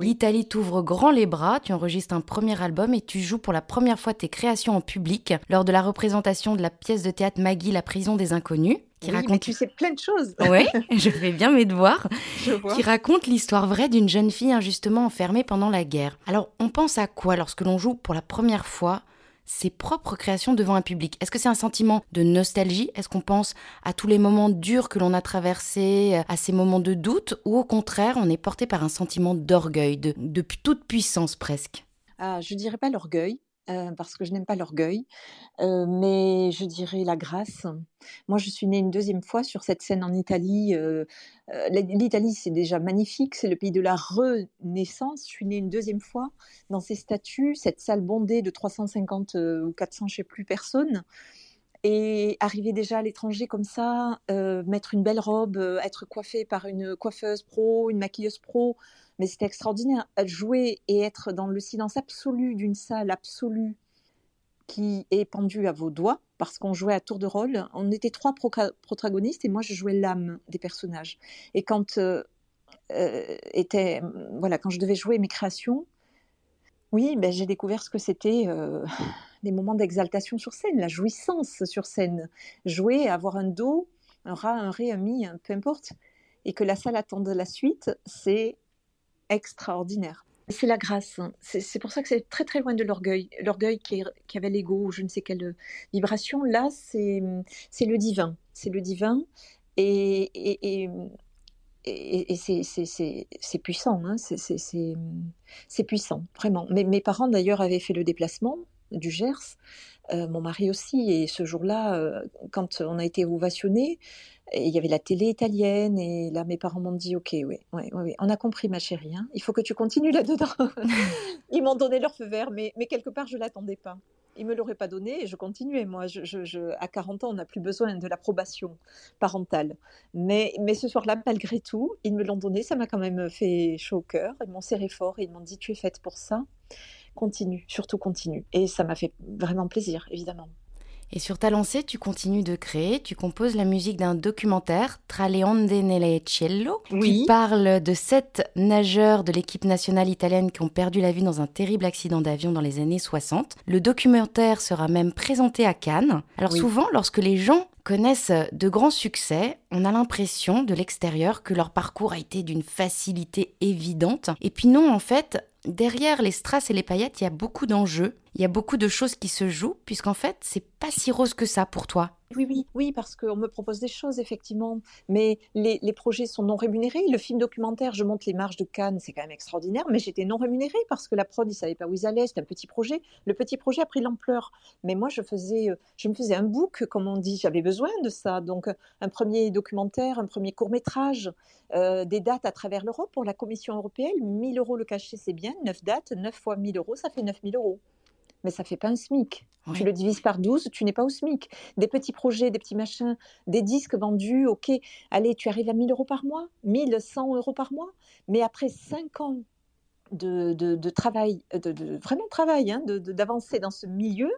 L'Italie t'ouvre grand les bras, tu enregistres un premier album et tu joues pour la première fois tes créations en public lors de la représentation de la pièce de théâtre Maggie, la prison des inconnus. Qui raconte... mais tu sais plein de choses. Oui, je fais bien mes devoirs. Qui raconte l'histoire vraie d'une jeune fille injustement enfermée pendant la guerre. Alors, on pense à quoi lorsque l'on joue pour la première fois ses propres créations devant un public. Est-ce que c'est un sentiment de nostalgie? Est-ce qu'on pense à tous les moments durs que l'on a traversés, à ces moments de doute? Ou au contraire, on est porté par un sentiment d'orgueil, de, de toute puissance presque? Ah, Je dirais pas l'orgueil. Euh, parce que je n'aime pas l'orgueil, euh, mais je dirais la grâce. Moi, je suis née une deuxième fois sur cette scène en Italie. Euh, L'Italie, c'est déjà magnifique, c'est le pays de la renaissance. Je suis née une deuxième fois dans ces statues, cette salle bondée de 350 ou 400, je ne sais plus, personnes. Et arriver déjà à l'étranger comme ça, mettre une belle robe, être coiffée par une coiffeuse pro, une maquilleuse pro, mais c'était extraordinaire. Jouer et être dans le silence absolu d'une salle absolue qui est pendue à vos doigts, parce qu'on jouait à tour de rôle. On était trois protagonistes et moi je jouais l'âme des personnages. Et quand euh, euh, était, voilà, quand je devais jouer mes créations, oui, ben, j'ai découvert ce que c'était euh, des moments d'exaltation sur scène, la jouissance sur scène. Jouer, avoir un do, un rat, un ré, un mi, peu importe, et que la salle attende la suite, c'est extraordinaire. C'est la grâce. Hein. C'est pour ça que c'est très très loin de l'orgueil. L'orgueil qui, avait l'ego ou je ne sais quelle vibration, là, c'est le divin. C'est le divin. Et, et, et, c'est puissant. Hein. C'est puissant, vraiment. Mes, mes parents, d'ailleurs, avaient fait le déplacement du Gers. Euh, mon mari aussi. Et ce jour-là, euh, quand on a été ovationné, il y avait la télé italienne et là mes parents m'ont dit ok oui, on a compris ma chérie hein. il faut que tu continues là-dedans. Ils m'ont donné leur feu vert mais, mais quelque part je l'attendais pas. Ils me l'auraient pas donné et je continuais. Moi je, je, à 40 ans on n'a plus besoin de l'approbation parentale. Mais, mais ce soir-là malgré tout ils me l'ont donné. Ça m'a quand même fait chaud au cœur. Ils m'ont serré fort et ils m'ont dit tu es faite pour ça. Continue surtout continue et ça m'a fait vraiment plaisir évidemment et sur ta lancée, tu continues de créer, tu composes la musique d'un documentaire, Tra le onde nelle cielo, qui parle de sept nageurs de l'équipe nationale italienne qui ont perdu la vie dans un terrible accident d'avion dans les années 60. Le documentaire sera même présenté à Cannes. Alors souvent, lorsque les gens connaissent de grands succès, on a l'impression de l'extérieur que leur parcours a été d'une facilité évidente. Et puis non, en fait, derrière les strass et les paillettes, il y a beaucoup d'enjeux, il y a beaucoup de choses qui se jouent, puisqu'en fait, c'est pas si rose que ça pour toi. Oui, oui, oui, parce qu'on me propose des choses, effectivement, mais les, projets sont non rémunérés. Le film documentaire, je monte les marges de Cannes, c'est quand même extraordinaire, mais j'étais non rémunérée parce que la prod, ils savaient pas où ils allaient, c'était un petit projet. Le petit projet a pris l'ampleur, mais moi, je faisais, euh, je me faisais un book, comme on dit, j'avais besoin de ça. Donc, un premier documentaire, un premier court métrage, euh, des dates à travers l'Europe pour la Commission européenne, 1000 euros le cachet, c'est bien, 9 dates, 9 fois 1000 euros, ça fait 9000 euros. Mais ça fait pas un SMIC. Tu le divises par 12, tu n'es pas au SMIC. Des petits projets, des petits machins, des disques vendus, ok, allez, tu arrives à 1000 euros par mois, 1100 euros par mois, mais après 5 ans de, de, travail, de, vraiment travail, hein, d'avancer dans ce milieu,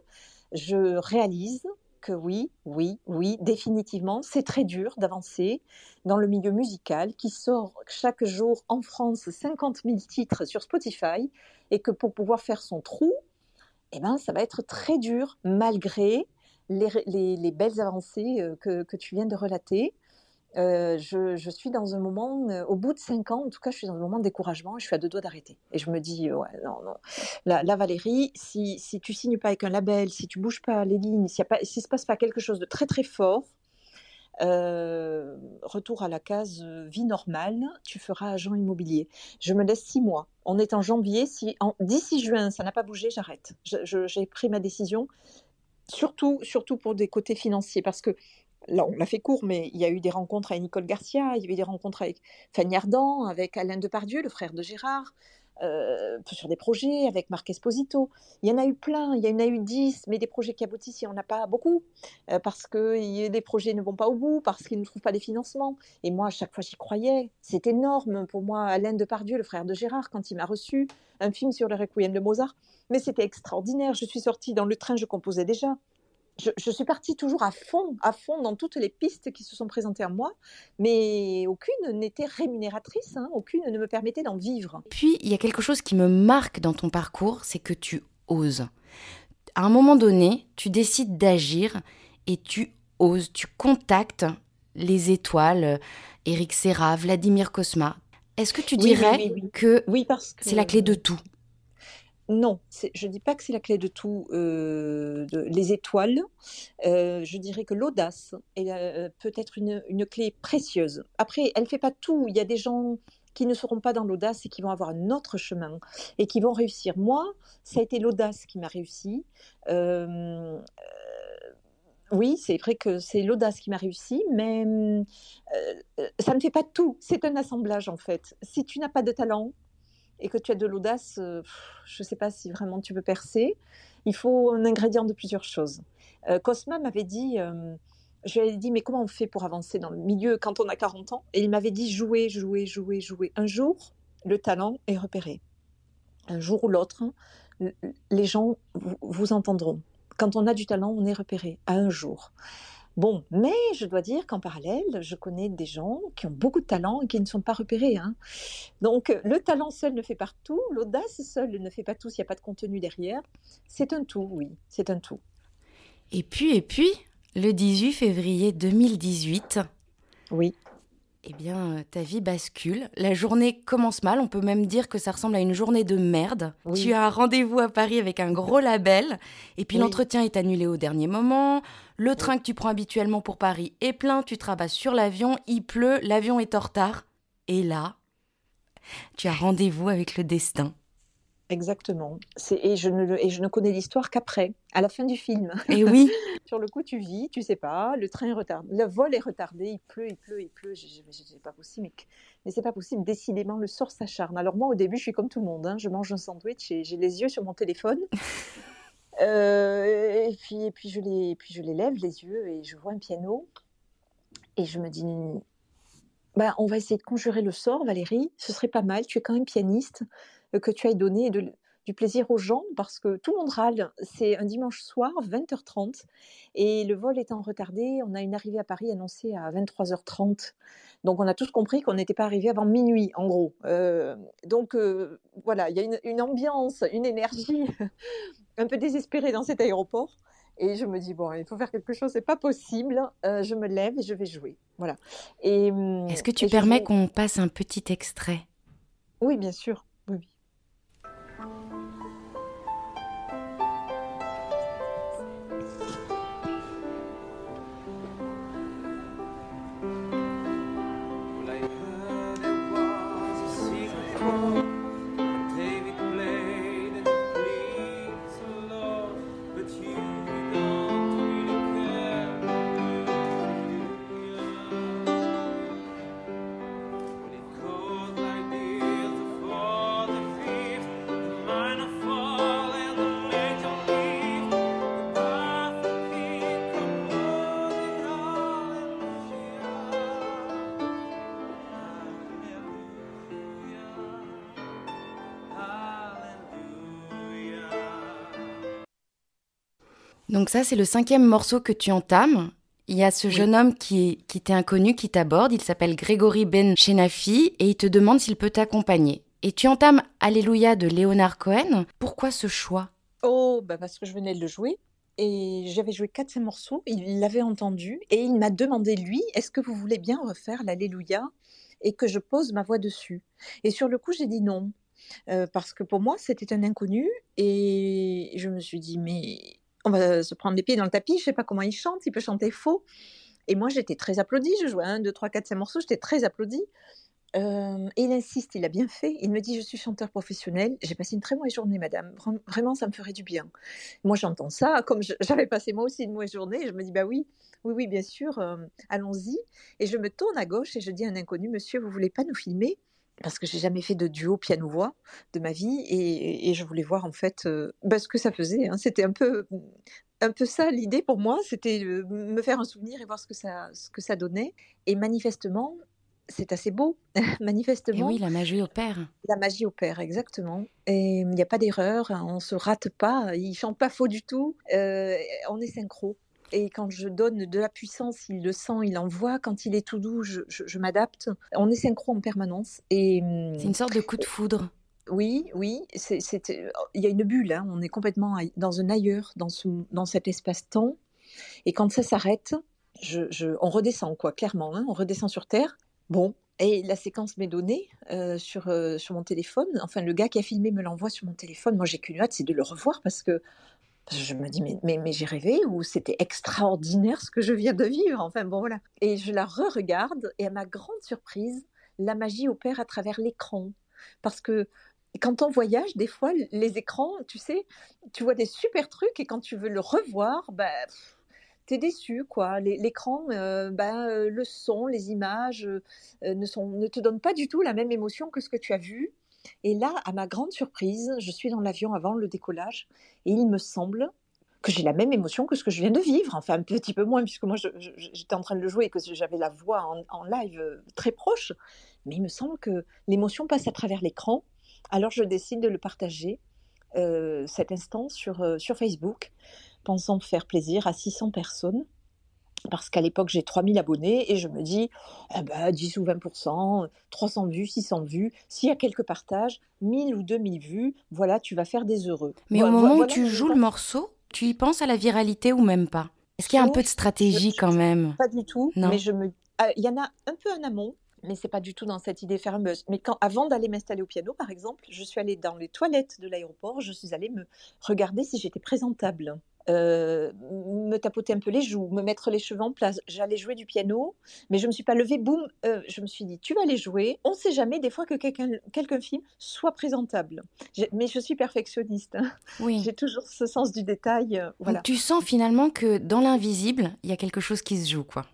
je réalise que oui, oui, oui, définitivement, c'est très dur d'avancer dans le milieu musical qui sort chaque jour en France 50 000 titres sur Spotify et que pour pouvoir faire son trou, eh ben, ça va être très dur malgré les, belles avancées euh, que, tu viens de relater. Euh, je, suis dans un moment, euh, au bout de cinq ans, en tout cas, je suis dans un moment de découragement et je suis à deux doigts d'arrêter. Et je me dis, ouais, non, non. Là, Valérie, si, si tu signes pas avec un label, si tu bouges pas les lignes, s'il ne se passe pas quelque chose de très très fort, retour à la case vie normale, tu feras agent immobilier. Je me laisse six mois. On est en janvier, si d'ici juin ça n'a pas bougé, j'arrête. J'ai pris ma décision, surtout, surtout pour des côtés financiers, parce que là, on l'a fait court, mais il y a eu des rencontres avec Nicole Garcia, il y a eu des rencontres avec Fanny Ardant, avec Alain Depardieu, le frère de Gérard, euh, sur des projets avec Marc Esposito. Il y en a eu plein, il y en a eu dix, mais des projets qui aboutissent, il n'y en a pas beaucoup, euh, parce que les projets ne vont pas au bout, parce qu'ils ne trouvent pas les financements. Et moi, à chaque fois, j'y croyais. C'est énorme pour moi, Alain Depardieu, le frère de Gérard, quand il m'a reçu un film sur le Requiem de Mozart. Mais c'était extraordinaire. Je suis sortie dans le train, je composais déjà je, suis partie toujours à fond, à fond dans toutes les pistes qui se sont présentées à moi, mais aucune n'était rémunératrice, hein, aucune ne me permettait d'en vivre. Puis, il y a quelque chose qui me marque dans ton parcours, c'est que tu oses. À un moment donné, tu décides d'agir et tu oses, tu contactes les étoiles, Eric Serra, Vladimir Kosma. Est-ce que tu dirais que, que c'est la clé de tout? Non, je ne dis pas que c'est la clé de tout, euh, les étoiles. Euh, je dirais que l'audace euh, peut-être une, clé précieuse. Après, elle ne fait pas tout. Il y a des gens qui ne seront pas dans l'audace et qui vont avoir un autre chemin et qui vont réussir. Moi, ça a été l'audace qui m'a réussi. oui, c'est vrai que c'est l'audace qui m'a réussi, mais ça ne fait pas tout. C'est un assemblage en fait. Si tu n'as pas de talent, et que tu as de l'audace, euh, je ne sais pas si vraiment tu veux percer. Il faut un ingrédient de plusieurs choses. Euh, Cosma m'avait dit, euh, je lui ai dit, mais comment on fait pour avancer dans le milieu quand on a 40 ans? Et il m'avait dit, jouer, jouer, jouer, jouer. Un jour, le talent est repéré. Un jour ou l'autre, les gens vous entendront. Quand on a du talent, on est repéré à un jour. Bon, mais je dois dire qu'en parallèle, je connais des gens qui ont beaucoup de talent et qui ne sont pas repérés. Hein. Donc, le talent seul ne fait pas tout, l'audace seule ne fait pas tout s'il n'y a pas de contenu derrière. C'est un tout, oui, c'est un tout. Et puis, et puis, le 18 février 2018. Oui eh bien, euh, ta vie bascule. La journée commence mal. On peut même dire que ça ressemble à une journée de merde. Tu as un rendez-vous à Paris avec un gros label. Et puis l'entretien est annulé au dernier moment. Le train que tu prends habituellement pour Paris est plein. Tu te sur l'avion. Il pleut. L'avion est en retard. Et là, tu as rendez-vous avec le destin. Exactement. Et je, ne, et je ne connais l'histoire qu'après, à la fin du film. Et oui. Sur le coup, tu vis, tu sais pas, le train est retardé, le vol est retardé, il pleut, il pleut, il pleut. C'est pas possible. Mais, c'est pas possible. Décidément, le sort s'acharne. Alors moi, au début, je suis comme tout le monde. Hein. Je mange un sandwich et j'ai les yeux sur mon téléphone. Euh, et puis, et puis je les, puis je lève les yeux et je vois un piano et je me dis, bah, on va essayer de conjurer le sort, Valérie. Ce serait pas mal. Tu es quand même pianiste. Euh, que tu ailles donner du plaisir aux gens parce que tout le monde râle. C'est un dimanche soir, 20h30, et le vol étant retardé, on a une arrivée à Paris annoncée à 23h30. Donc on a tous compris qu'on n'était pas arrivé avant minuit, en gros. Euh, donc euh, voilà, il y a une, ambiance, une énergie un peu désespérée dans cet aéroport. Et je me dis, bon, il faut faire quelque chose, c'est pas possible. je me lève et je vais jouer. Voilà. Est-ce que tu permets qu'on passe un petit extrait? Oui, bien sûr. Donc ça, c'est le cinquième morceau que tu entames. Il y a ce jeune homme qui, qui t'est inconnu, qui t'aborde. Il s'appelle Grégory Ben Shenafi et il te demande s'il peut t'accompagner. Et tu entames Alléluia de Léonard Cohen. Pourquoi ce choix? Oh, bah parce que je venais de le jouer. Et j'avais joué quatre ces morceaux, il l'avait entendu et il m'a demandé, lui, est-ce que vous voulez bien refaire l'Alléluia et que je pose ma voix dessus? Et sur le coup, j'ai dit non, euh, parce que pour moi, c'était un inconnu et je me suis dit, mais on va se prendre les pieds dans le tapis, je sais pas comment il chante, il peut chanter faux. Et moi, j'étais très applaudie, je jouais 1, 2, 3, 4, 5 morceaux, j'étais très applaudie. Euh, et il insiste, il a bien fait. Il me dit Je suis chanteur professionnel, j'ai passé une très mauvaise journée, madame. Vraiment, ça me ferait du bien. Moi, j'entends ça, comme j'avais passé moi aussi une mauvaise journée, je me dis Bah oui, oui, oui, bien sûr, euh, allons-y. Et je me tourne à gauche et je dis à un inconnu Monsieur, vous voulez pas nous filmer? Parce que j'ai jamais fait de duo piano-voix de ma vie et, je voulais voir en fait euh, bah, ce que ça faisait. Hein. C'était un peu, un peu ça l'idée pour moi, c'était me faire un souvenir et voir ce que ça, ce que ça donnait. Et manifestement, c'est assez beau, manifestement. Et oui, la magie opère. La magie opère, exactement. Et il n'y a pas d'erreur, hein, on se rate pas, il chante pas faux du tout, euh, on est synchro. Et quand je donne de la puissance, il le sent, il envoie. Quand il est tout doux, je, m'adapte. On est synchro en permanence. Et c'est une sorte de coup de foudre. Oui, oui, c'est, il y a une bulle. Hein. On est complètement dans un ailleurs, dans, ce, dans cet espace-temps. Et quand ça s'arrête, je, on redescend, quoi, clairement. Hein. on redescend sur Terre. Bon, et la séquence m'est donnée euh, sur, euh, sur mon téléphone. Enfin, le gars qui a filmé me l'envoie sur mon téléphone. Moi, j'ai qu'une hâte, c'est de le revoir parce que, je me dis, mais, mais, j'ai rêvé ou c'était extraordinaire ce que je viens de vivre? Enfin, bon, voilà. Et je la re-regarde et à ma grande surprise, la magie opère à travers l'écran. Parce que quand on voyage, des fois, les écrans, tu sais, tu vois des super trucs et quand tu veux le revoir, bah t'es déçu, quoi. L'écran, euh, ben, euh, le son, les images euh, ne, sont, ne te donnent pas du tout la même émotion que ce que tu as vu. Et là, à ma grande surprise, je suis dans l'avion avant le décollage et il me semble que j'ai la même émotion que ce que je viens de vivre, enfin un petit peu moins puisque moi j'étais en train de le jouer et que j'avais la voix en, live très proche, mais il me semble que l'émotion passe à travers l'écran. Alors je décide de le partager cet instant sur, sur Facebook pensant faire plaisir à 600 personnes. Parce qu'à l'époque, j'ai 3000 abonnés et je me dis, eh ben, 10 ou 20%, 300 vues, 600 vues, s'il y a quelques partages, 1000 ou 2000 vues, voilà, tu vas faire des heureux. Mais au moment où tu joues le morceau, tu y penses à la viralité ou même pas? Est-ce qu'il y a un peu de stratégie quand même? Pas du tout, non. mais je me... Ah, il y en a un peu en amont, mais c'est pas du tout dans cette idée fermeuse. Mais quand, avant d'aller m'installer au piano, par exemple, je suis allée dans les toilettes de l'aéroport, je suis allée me regarder si j'étais présentable. Euh, me tapoter un peu les joues, me mettre les cheveux en place. J'allais jouer du piano, mais je me suis pas levée, boum, euh, je me suis dit, tu vas aller jouer. On ne sait jamais, des fois, que quelqu'un quelqu'un film soit présentable. Mais je suis perfectionniste. Hein. Oui. J'ai toujours ce sens du détail. Euh, voilà. tu sens finalement que dans l'invisible, il y a quelque chose qui se joue, quoi.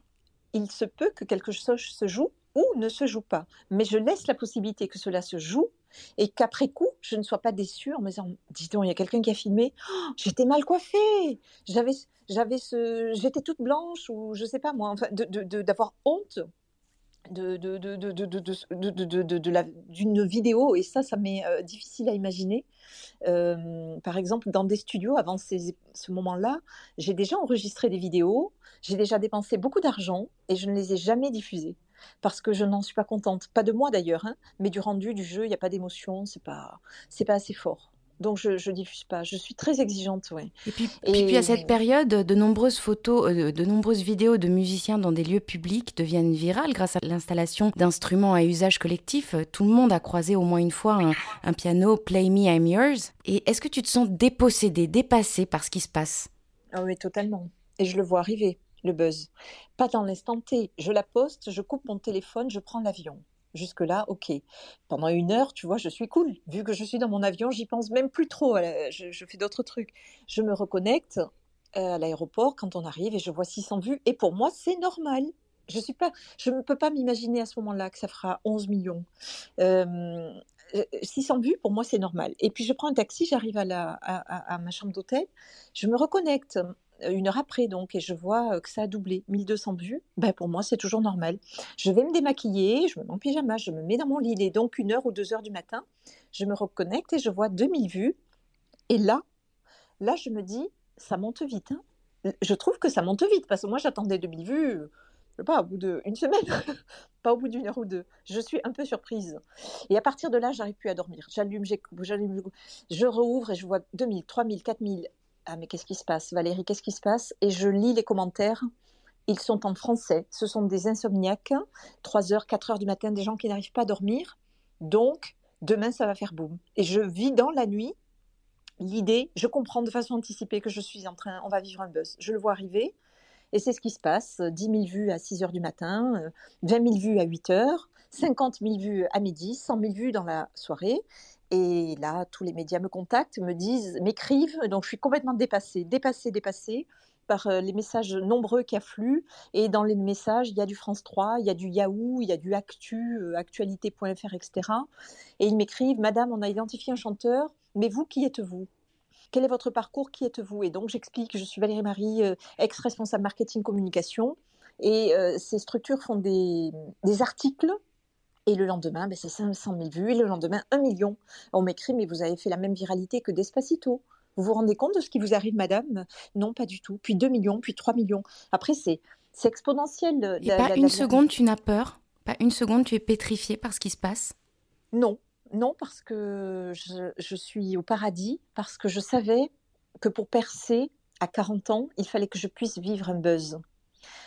Il se peut que quelque chose se joue ou ne se joue pas. Mais je laisse la possibilité que cela se joue et qu'après coup, je ne sois pas déçue en me disant, dis donc, il y a quelqu'un qui a filmé, oh, j'étais mal coiffée, j'avais, j'étais toute blanche ou je sais pas moi, d'avoir honte d'une vidéo et ça, ça m'est difficile à imaginer. par exemple, dans des studios, avant ce moment-là, j'ai déjà enregistré des vidéos, j'ai déjà dépensé beaucoup d'argent et je ne les ai jamais diffusées parce que je n'en suis pas contente. Pas de moi d'ailleurs, hein, mais du rendu du jeu, il n'y a pas d'émotion, c'est pas, c'est pas assez fort. Donc je, ne diffuse pas. Je suis très exigeante, oui. Et puis, puis, à cette période, de nombreuses photos, euh, de nombreuses vidéos de musiciens dans des lieux publics deviennent virales grâce à l'installation d'instruments à usage collectif. Tout le monde a croisé au moins une fois un, un piano Play Me I'm Yours. Et est-ce que tu te sens dépossédé, dépassé par ce qui se passe? Ah Oui, totalement. Et je le vois arriver le buzz. Pas dans l'instant T. Je la poste, je coupe mon téléphone, je prends l'avion. Jusque-là, ok. Pendant une heure, tu vois, je suis cool. Vu que je suis dans mon avion, j'y pense même plus trop. Je, fais d'autres trucs. Je me reconnecte euh, à l'aéroport quand on arrive et je vois 600 vues. Et pour moi, c'est normal. Je ne peux pas m'imaginer à ce moment-là que ça fera 11 millions. 600 euh, vues, pour moi, c'est normal. Et puis, je prends un taxi, j'arrive à, à, ma chambre d'hôtel, je me reconnecte une heure après, donc, et je vois que ça a doublé, 1200 vues, ben pour moi, c'est toujours normal. Je vais me démaquiller, je me mets en pyjama, je me mets dans mon lit, et donc une heure ou deux heures du matin, je me reconnecte et je vois 2000 vues. Et là, là, je me dis, ça monte vite. Hein. Je trouve que ça monte vite parce que moi j'attendais 2000 vues, je sais pas, au bout d'une semaine, pas au bout d'une heure ou deux. Je suis un peu surprise. Et à partir de là, j'arrive plus à dormir. J'allume, j'allume, je rouvre et je vois 2000, 3000, 4000. Ah mais qu'est-ce qui se passe, Valérie Qu'est-ce qui se passe? Et je lis les commentaires. Ils sont en français. Ce sont des insomniaques, 3 heures, 4 heures du matin, des gens qui n'arrivent pas à dormir. Donc, demain, ça va faire boum. Et je vis dans la nuit l'idée, je comprends de façon anticipée que je suis en train, on va vivre un buzz. Je le vois arriver. Et c'est ce qui se passe. 10 000 vues à 6 heures du matin, 20 euh, 000 vues à 8 heures, 50 000 vues à midi, 100 000 vues dans la soirée. Et là, tous les médias me contactent, me disent, m'écrivent. Donc, je suis complètement dépassée, dépassée, dépassée par euh, les messages nombreux qui affluent. Et dans les messages, il y a du France 3, il y a du Yahoo, il y a du Actu, euh, actualité.fr, etc. Et ils m'écrivent, Madame, on a identifié un chanteur, mais vous, qui êtes-vous? Quel est votre parcours? Qui êtes-vous? Et donc, j'explique, je suis Valérie Marie, euh, ex-responsable marketing communication. Et ces structures font des, articles et le lendemain, ben, c'est 500 000 vues. Et le lendemain, 1 million. On m'écrit, mais vous avez fait la même viralité que Despacito. Vous vous rendez compte de ce qui vous arrive, madame? Non, pas du tout. Puis 2 millions, puis 3 millions. Après, c'est exponentiel. Et pas une seconde, tu n'as peur? Pas une seconde, tu es pétrifiée par ce qui se passe? Non, non, parce que je, je, suis au paradis, parce que je savais que pour percer à 40 ans, il fallait que je puisse vivre un buzz.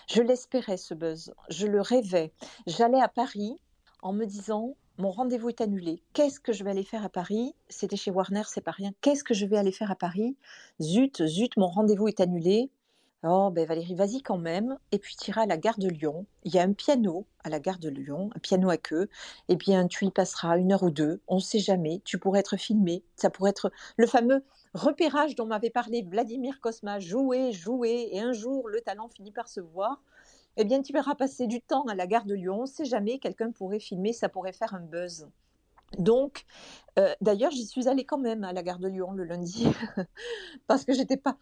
Je l'espérais, ce buzz. Je le rêvais. J'allais à Paris en me disant mon rendez-vous est annulé. Qu'est-ce que je vais aller faire à Paris? C'était chez Warner, c'est pas rien. Qu'est-ce que je vais aller faire à Paris? Zut, zut, mon rendez-vous est annulé. Oh, ben Valérie, vas-y quand même. Et puis tu iras à la gare de Lyon. Il y a un piano à la gare de Lyon, un piano à queue. Eh bien, tu y passeras une heure ou deux. On ne sait jamais. Tu pourrais être filmé. Ça pourrait être le fameux repérage dont m'avait parlé Vladimir Kosma. Jouer, jouer. Et un jour, le talent finit par se voir eh bien, tu verras passer du temps à la gare de Lyon. On sait jamais, quelqu'un pourrait filmer, ça pourrait faire un buzz. Donc, euh, d'ailleurs, j'y suis allée quand même à la gare de Lyon le lundi, parce que j'étais pas,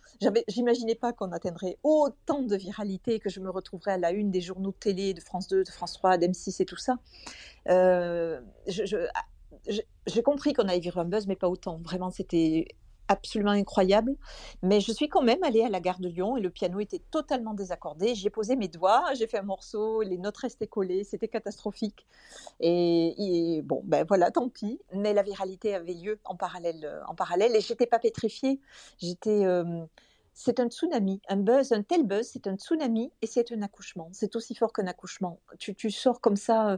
j'imaginais pas qu'on atteindrait autant de viralité, que je me retrouverais à la une des journaux de télé de France 2, de France 3, d'M6 et tout ça. Euh, j'ai compris qu'on allait vivre un buzz, mais pas autant. Vraiment, c'était absolument incroyable. Mais je suis quand même allée à la gare de Lyon et le piano était totalement désaccordé. J'ai posé mes doigts, j'ai fait un morceau, les notes restaient collées, c'était catastrophique. Et, bon, ben voilà, tant pis. Mais la viralité avait lieu en parallèle, euh, en parallèle et j'étais pas pétrifiée. J'étais euh, c'est un tsunami, un buzz, un tel buzz, c'est un tsunami et c'est un accouchement. C'est aussi fort qu'un accouchement. Tu, tu, sors comme ça, euh,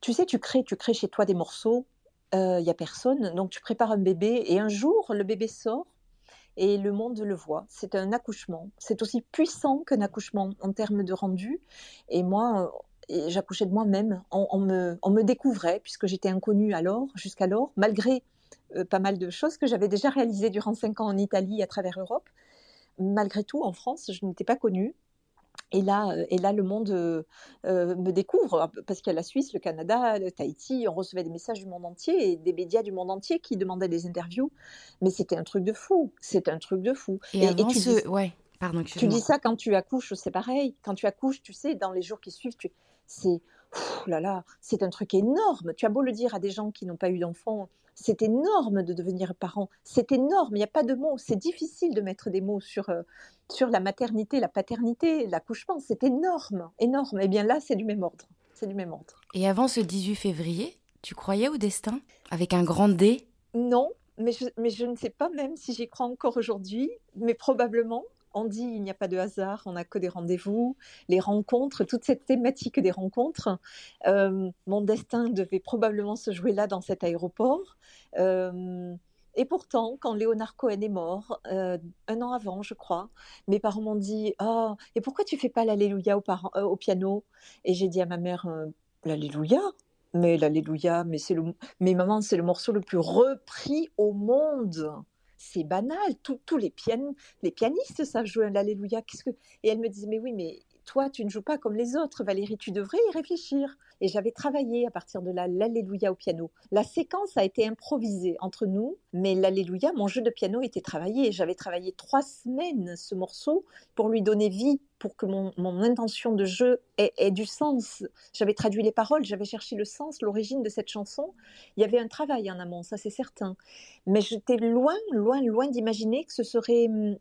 tu sais, tu crées, tu crées chez toi des morceaux il n'y a personne. Donc tu prépares un bébé et un jour, le bébé sort et le monde le voit. C'est un accouchement. C'est aussi puissant qu'un accouchement en termes de rendu. Et moi, j'accouchais de moi-même. On, me, découvrait, puisque j'étais inconnue alors, jusqu'alors, malgré pas mal de choses que j'avais déjà réalisées durant cinq ans en Italie à travers l'Europe. Malgré tout, en France, je n'étais pas connue. Et là, euh, et là, le monde euh, euh, me découvre, parce qu'il y a la Suisse, le Canada, le Tahiti, on recevait des messages du monde entier et des médias du monde entier qui demandaient des interviews. Mais c'était un truc de fou, c'est un truc de fou. Et, avant tu, ce... dis... ouais. Pardon, tu dis ça quand tu accouches, c'est pareil. Quand tu accouches, tu sais, dans les jours qui suivent, tu... c'est là là, c'est un truc énorme. Tu as beau le dire à des gens qui n'ont pas eu d'enfants, c'est énorme de devenir parent. C'est énorme, il n'y a pas de mots. C'est difficile de mettre des mots sur, euh, sur la maternité, la paternité, l'accouchement. C'est énorme, énorme. Et eh bien là, c'est du même ordre. C'est du même ordre. Et avant ce 18 février, tu croyais au destin Avec un grand D? Non, mais je, mais je ne sais pas même si j'y crois encore aujourd'hui, mais probablement on dit il n'y a pas de hasard, on n'a que des rendez-vous, les rencontres, toute cette thématique des rencontres. Euh, mon destin devait probablement se jouer là, dans cet aéroport. Euh, et pourtant, quand Léonard Cohen est mort, euh, un an avant, je crois, mes parents m'ont dit Ah, et pourquoi tu fais pas l'Alléluia au, piano? Et j'ai dit à ma mère L'Alléluia Mais l'Alléluia, mais, le, mais maman, c'est le morceau le plus repris au monde c'est banal. Tous les, pianistes savent jouer l'Alléluia. Qu'est-ce que Et elle me disait, mais oui, mais toi, tu ne joues pas comme les autres, Valérie, tu devrais y réfléchir. Et j'avais travaillé à partir de là l'Alléluia au piano. La séquence a été improvisée entre nous, mais l'Alléluia, mon jeu de piano était travaillé. J'avais travaillé trois semaines ce morceau pour lui donner vie, pour que mon, intention de jeu ait, ait du sens. J'avais traduit les paroles, j'avais cherché le sens, l'origine de cette chanson. Il y avait un travail en amont, ça c'est certain. Mais j'étais loin, loin, loin d'imaginer que ce serait hum,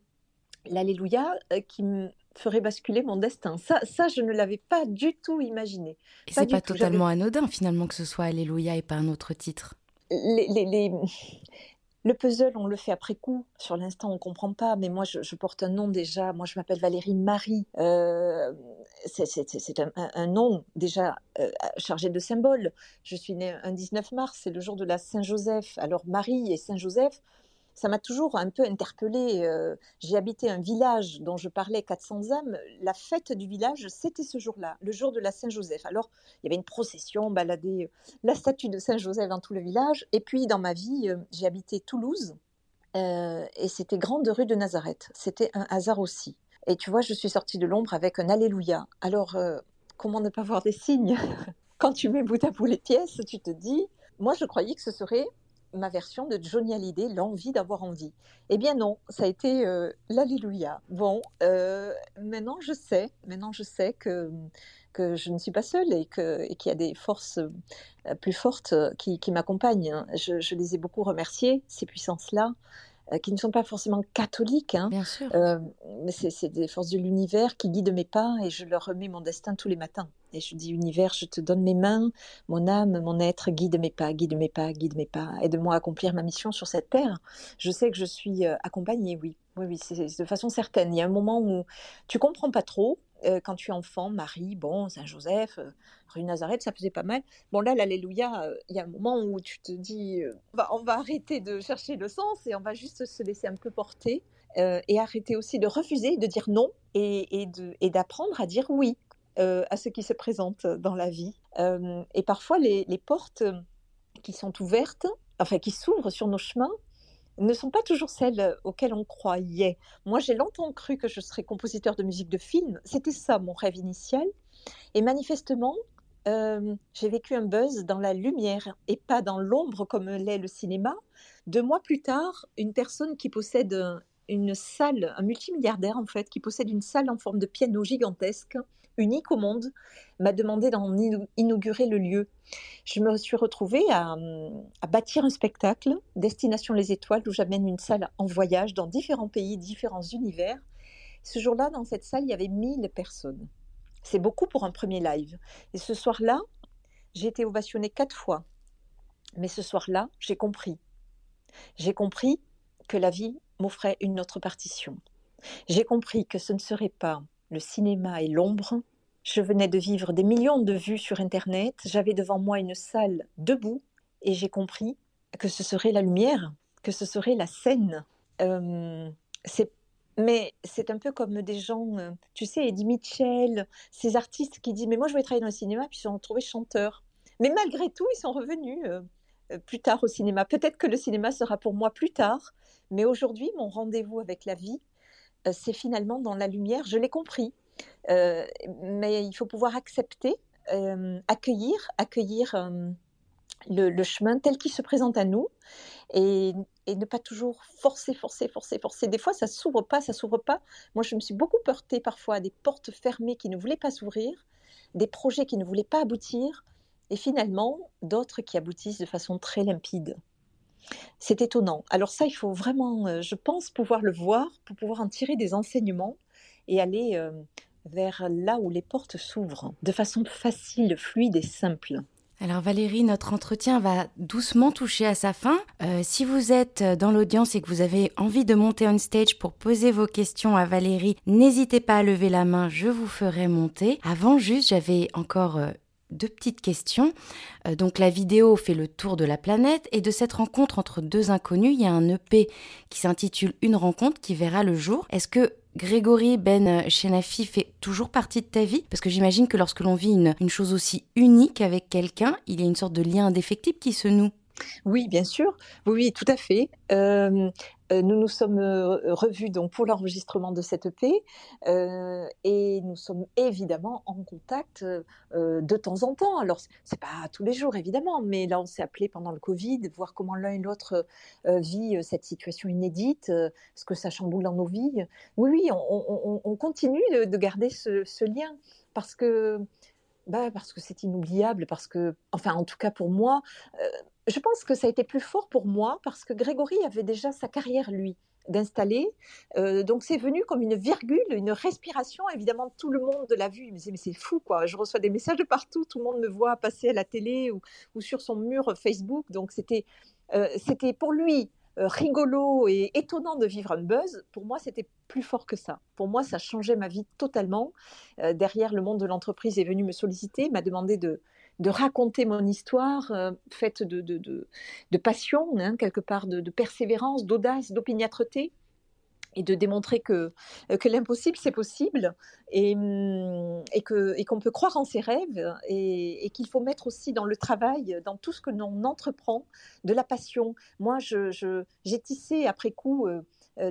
l'Alléluia qui me ferait basculer mon destin. Ça, ça je ne l'avais pas du tout imaginé. Et c'est pas, totalement anodin finalement que ce soit Alléluia et pas un autre titre. Les, les, le puzzle, on le fait après coup. Sur l'instant, on comprend pas. Mais moi, je, porte un nom déjà. Moi, je m'appelle Valérie Marie. Euh, c'est un, nom déjà euh, chargé de symboles. Je suis née un 19 mars, c'est le jour de la Saint-Joseph. Alors Marie et Saint-Joseph, ça m'a toujours un peu interpellée. Euh, j'ai habité un village dont je parlais 400 âmes. La fête du village, c'était ce jour-là, le jour de la Saint-Joseph. Alors, il y avait une procession, balader euh, la statue de Saint-Joseph dans tout le village. Et puis, dans ma vie, euh, j'ai habité Toulouse. et c'était Grande Rue de Nazareth. C'était un hasard aussi. Et tu vois, je suis sortie de l'ombre avec un Alléluia. Alors, comment ne pas voir des signes? Quand tu mets bout à bout les pièces, tu te dis, moi je croyais que ce serait ma version de Johnny Hallyday, l'envie d'avoir envie. Eh bien non, ça a été euh, l'Alléluia. Bon, euh, maintenant je sais, maintenant je sais que, que je ne suis pas seule et qu'il y a des forces euh, plus fortes qui, qui m'accompagnent. Je, je, les ai beaucoup remerciées, ces puissances-là. Qui ne sont pas forcément catholiques. Hein. Bien sûr. Euh, mais c'est des forces de l'univers qui guident mes pas et je leur remets mon destin tous les matins. Et je dis, univers, je te donne mes mains, mon âme, mon être, guide mes pas, guide mes pas, guide mes pas. Aide-moi à accomplir ma mission sur cette terre. Je sais que je suis euh, accompagnée, oui. Oui, oui, c'est de façon certaine. Il y a un moment où tu comprends pas trop, euh, quand tu es enfant, Marie, bon, Saint-Joseph, euh, rue Nazareth, ça faisait pas mal. Bon, là, l'Alléluia, il y a un moment où tu te dis, on va arrêter de chercher le sens et on va juste se laisser un peu porter et arrêter aussi de refuser, de dire non et, et d'apprendre à dire oui à ce qui se présente dans la vie. et parfois, les, portes qui sont ouvertes, enfin qui s'ouvrent sur nos chemins, ne sont pas toujours celles auxquelles on croyait. Moi, j'ai longtemps cru que je serais compositeur de musique de film. C'était ça mon rêve initial. Et manifestement, euh, j'ai vécu un buzz dans la lumière et pas dans l'ombre comme l'est le cinéma. Deux mois plus tard, une personne qui possède une salle, un multimilliardaire en fait, qui possède une salle en forme de piano gigantesque, unique au monde, m'a demandé d'en inaugurer le lieu. Je me suis retrouvée à, bâtir un spectacle, Destination les Étoiles, où j'amène une salle en voyage dans différents pays, différents univers. Ce jour-là, dans cette salle, il y avait 1000 personnes. C'est beaucoup pour un premier live. Et ce soir-là, j'ai été ovationnée quatre fois. Mais ce soir-là, j'ai compris. J'ai compris que la vie m'offrait une autre partition. J'ai compris que ce ne serait pas le cinéma et l'ombre. Je venais de vivre des millions de vues sur Internet. J'avais devant moi une salle debout et j'ai compris que ce serait la lumière, que ce serait la scène. Euh, mais c'est un peu comme des gens, euh, tu sais, Eddie Mitchell, ces artistes qui disent Mais moi, je vais travailler dans le cinéma, puis ils sont retrouvés chanteurs. Mais malgré tout, ils sont revenus euh, plus tard au cinéma. Peut-être que le cinéma sera pour moi plus tard, mais aujourd'hui, mon rendez-vous avec la vie, c'est finalement dans la lumière. Je l'ai compris, euh, mais il faut pouvoir accepter, euh, accueillir, accueillir le, chemin tel qu'il se présente à nous et, ne pas toujours forcer, forcer, forcer, forcer. Des fois, ça s'ouvre pas, ça s'ouvre pas. Moi, je me suis beaucoup heurtée parfois à des portes fermées qui ne voulaient pas s'ouvrir, des projets qui ne voulaient pas aboutir, et finalement, d'autres qui aboutissent de façon très limpide. C'est étonnant. Alors ça, il faut vraiment, euh, je pense, pouvoir le voir pour pouvoir en tirer des enseignements et aller euh, vers là où les portes s'ouvrent de façon facile, fluide et simple. Alors Valérie, notre entretien va doucement toucher à sa fin. Euh, si vous êtes dans l'audience et que vous avez envie de monter on stage pour poser vos questions à Valérie, n'hésitez pas à lever la main, je vous ferai monter. Avant juste, j'avais encore deux petites questions. Euh, donc la vidéo fait le tour de la planète et de cette rencontre entre deux inconnus, il y a un EP qui s'intitule Une rencontre qui verra le jour. Est-ce que Grégory Ben Chenafi fait toujours partie de ta vie? Parce que j'imagine que lorsque l'on vit une, une chose aussi unique avec quelqu'un, il y a une sorte de lien indéfectible qui se noue. Oui, bien sûr. Oui, tout à fait. Euh, euh, nous nous sommes euh, revus donc pour l'enregistrement de cette EP et nous sommes évidemment en contact de temps en temps. Alors c'est pas tous les jours évidemment, mais là on s'est appelé pendant le Covid, voir comment l'un et l'autre vit cette situation inédite, ce que ça chamboule dans nos vies. Oui, oui, on, continue de, garder ce, lien parce que bah parce que c'est inoubliable, parce que, enfin en tout cas pour moi, je pense que ça a été plus fort pour moi parce que Grégory avait déjà sa carrière lui. d'installer. Euh, donc c'est venu comme une virgule, une respiration. Évidemment, tout le monde l'a vu. Mais c'est fou, quoi. Je reçois des messages de partout. Tout le monde me voit passer à la télé ou, sur son mur Facebook. Donc c'était euh, c'était pour lui euh, rigolo et étonnant de vivre un buzz, pour moi, c'était plus fort que ça. Pour moi, ça changeait ma vie totalement. derrière, le monde de l'entreprise est venu me solliciter, m'a demandé de, de raconter mon histoire euh, faite de, de, de, passion, hein, quelque part de, persévérance, d'audace, d'opiniâtreté et de démontrer que, euh, que l'impossible, c'est possible et, hum, et qu'on peut croire en ses rêves et, qu'il faut mettre aussi dans le travail, dans tout ce que l'on entreprend, de la passion. Moi, j'ai je, tissé après coup euh,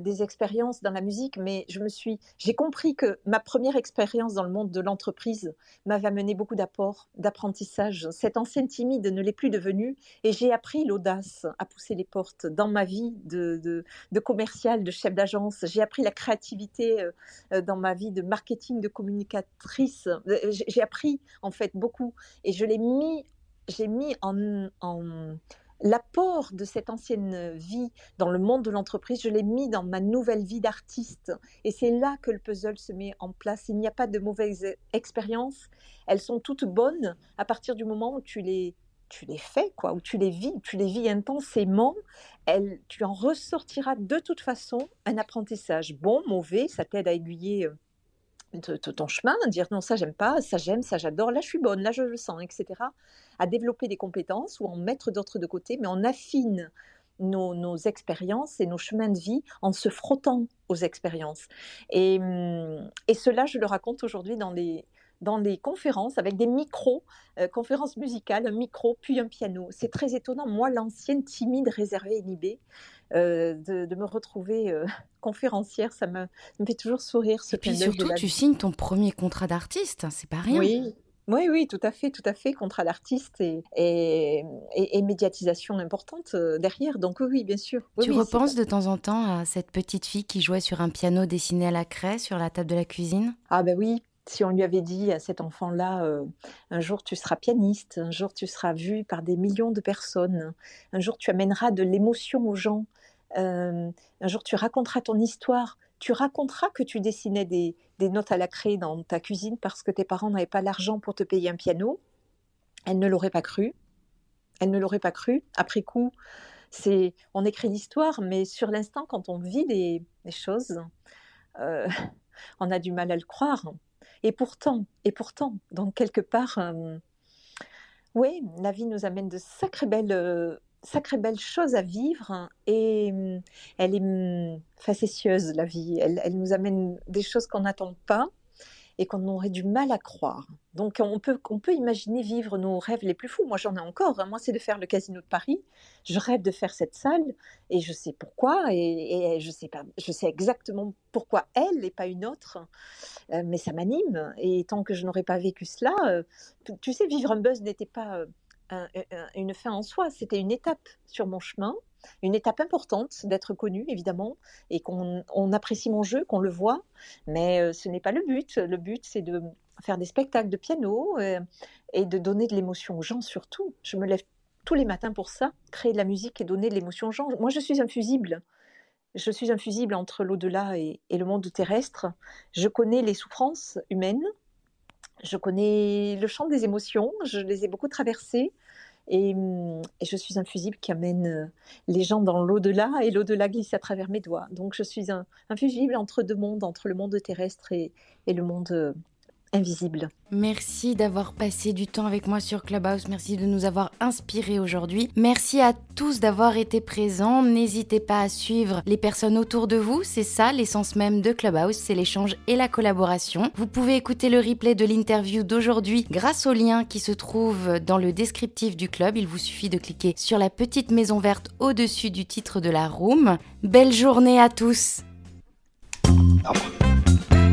des expériences dans la musique, mais je me suis, j'ai compris que ma première expérience dans le monde de l'entreprise m'avait amené beaucoup d'apports, d'apprentissage. Cette ancienne timide ne l'est plus devenue, et j'ai appris l'audace à pousser les portes dans ma vie de, de, de commercial, de chef d'agence. J'ai appris la créativité euh, euh, dans ma vie de marketing, de communicatrice. J'ai appris en fait beaucoup, et je l'ai mis, j'ai mis en, en l'apport de cette ancienne vie dans le monde de l'entreprise, je l'ai mis dans ma nouvelle vie d'artiste. Et c'est là que le puzzle se met en place. Il n'y a pas de mauvaises expériences. Elles sont toutes bonnes à partir du moment où tu les, tu les fais, quoi, où tu les vis, tu les vis intensément. Tu en ressortiras de toute façon un apprentissage. Bon, mauvais, ça t'aide à aiguiller de, ton chemin, dire non, ça j'aime pas, ça j'aime, ça j'adore, là je suis bonne, là je le sens, etc. À développer des compétences ou en mettre d'autres de côté, mais on affine nos, expériences et nos chemins de vie en se frottant aux expériences. Et, hum, et cela, je le raconte aujourd'hui dans les, dans les conférences avec des micros, euh, conférences musicales, un micro puis un piano. C'est très étonnant. Moi, l'ancienne timide, réservée, inhibée, euh, de, me retrouver euh, conférencière, ça me, fait toujours sourire. Ce et puis surtout, tu signes ton premier contrat d'artiste, c'est pas rien. Oui. Oui, oui, tout à fait, tout à fait, contrat d'artiste et, et, médiatisation importante euh, derrière. Donc oui, bien sûr. tu repenses de temps en temps à cette petite fille qui jouait sur un piano dessiné à la craie sur la table de la cuisine? Ah ben oui, si on lui avait dit à cet enfant-là, un jour tu seras pianiste, un jour tu seras vu par des millions de personnes, un jour tu amèneras de l'émotion aux gens, un jour tu raconteras ton histoire, tu raconteras que tu dessinais des, notes à la craie dans ta cuisine parce que tes parents n'avaient pas l'argent pour te payer un piano. Elle ne l'aurait pas cru. Elle ne l'aurait pas cru. Après coup, c'est on écrit l'histoire, mais sur l'instant, quand on vit des, choses, euh, on a du mal à le croire. Et pourtant, et pourtant, donc quelque part, euh, oui, la vie nous amène de sacrées belles euh, sacrée belle chose à vivre hein, et hum, elle est hum, facétieuse, la vie. Elle, nous amène des choses qu'on n'attend pas et qu'on aurait du mal à croire. Donc on peut, on peut imaginer vivre nos rêves les plus fous. Moi j'en ai encore. Hein. Moi c'est de faire le Casino de Paris. Je rêve de faire cette salle et je sais pourquoi et, je sais pas, je sais exactement pourquoi elle et pas une autre. Euh, mais ça m'anime et tant que je n'aurais pas vécu cela, euh, tu sais, vivre un buzz n'était pas euh, une fin en soi, c'était une étape sur mon chemin, une étape importante d'être connu évidemment et qu'on apprécie mon jeu, qu'on le voit, mais euh, ce n'est pas le but. Le but c'est de faire des spectacles de piano euh, et de donner de l'émotion aux gens surtout. Je me lève tous les matins pour ça, créer de la musique et donner de l'émotion aux gens. Moi je suis un fusible. Je suis un fusible entre l'au-delà et le monde terrestre. Je connais les souffrances humaines, je connais le champ des émotions, je les ai beaucoup traversées. Et, je suis un fusible qui amène euh, les gens dans l'au-delà et l'au-delà glisse à travers mes doigts. Donc je suis un, fusible entre deux mondes, entre le monde terrestre et le monde euh, invisible. Merci d'avoir passé du temps avec moi sur Clubhouse. Merci de nous avoir inspirés aujourd'hui. Merci à tous d'avoir été présents. N'hésitez pas à suivre les personnes autour de vous. C'est ça l'essence même de Clubhouse, c'est l'échange et la collaboration. Vous pouvez écouter le replay de l'interview d'aujourd'hui grâce au lien qui se trouve dans le descriptif du club. Il vous suffit de cliquer sur la petite maison verte au-dessus du titre de la room. Belle journée à tous. Au revoir.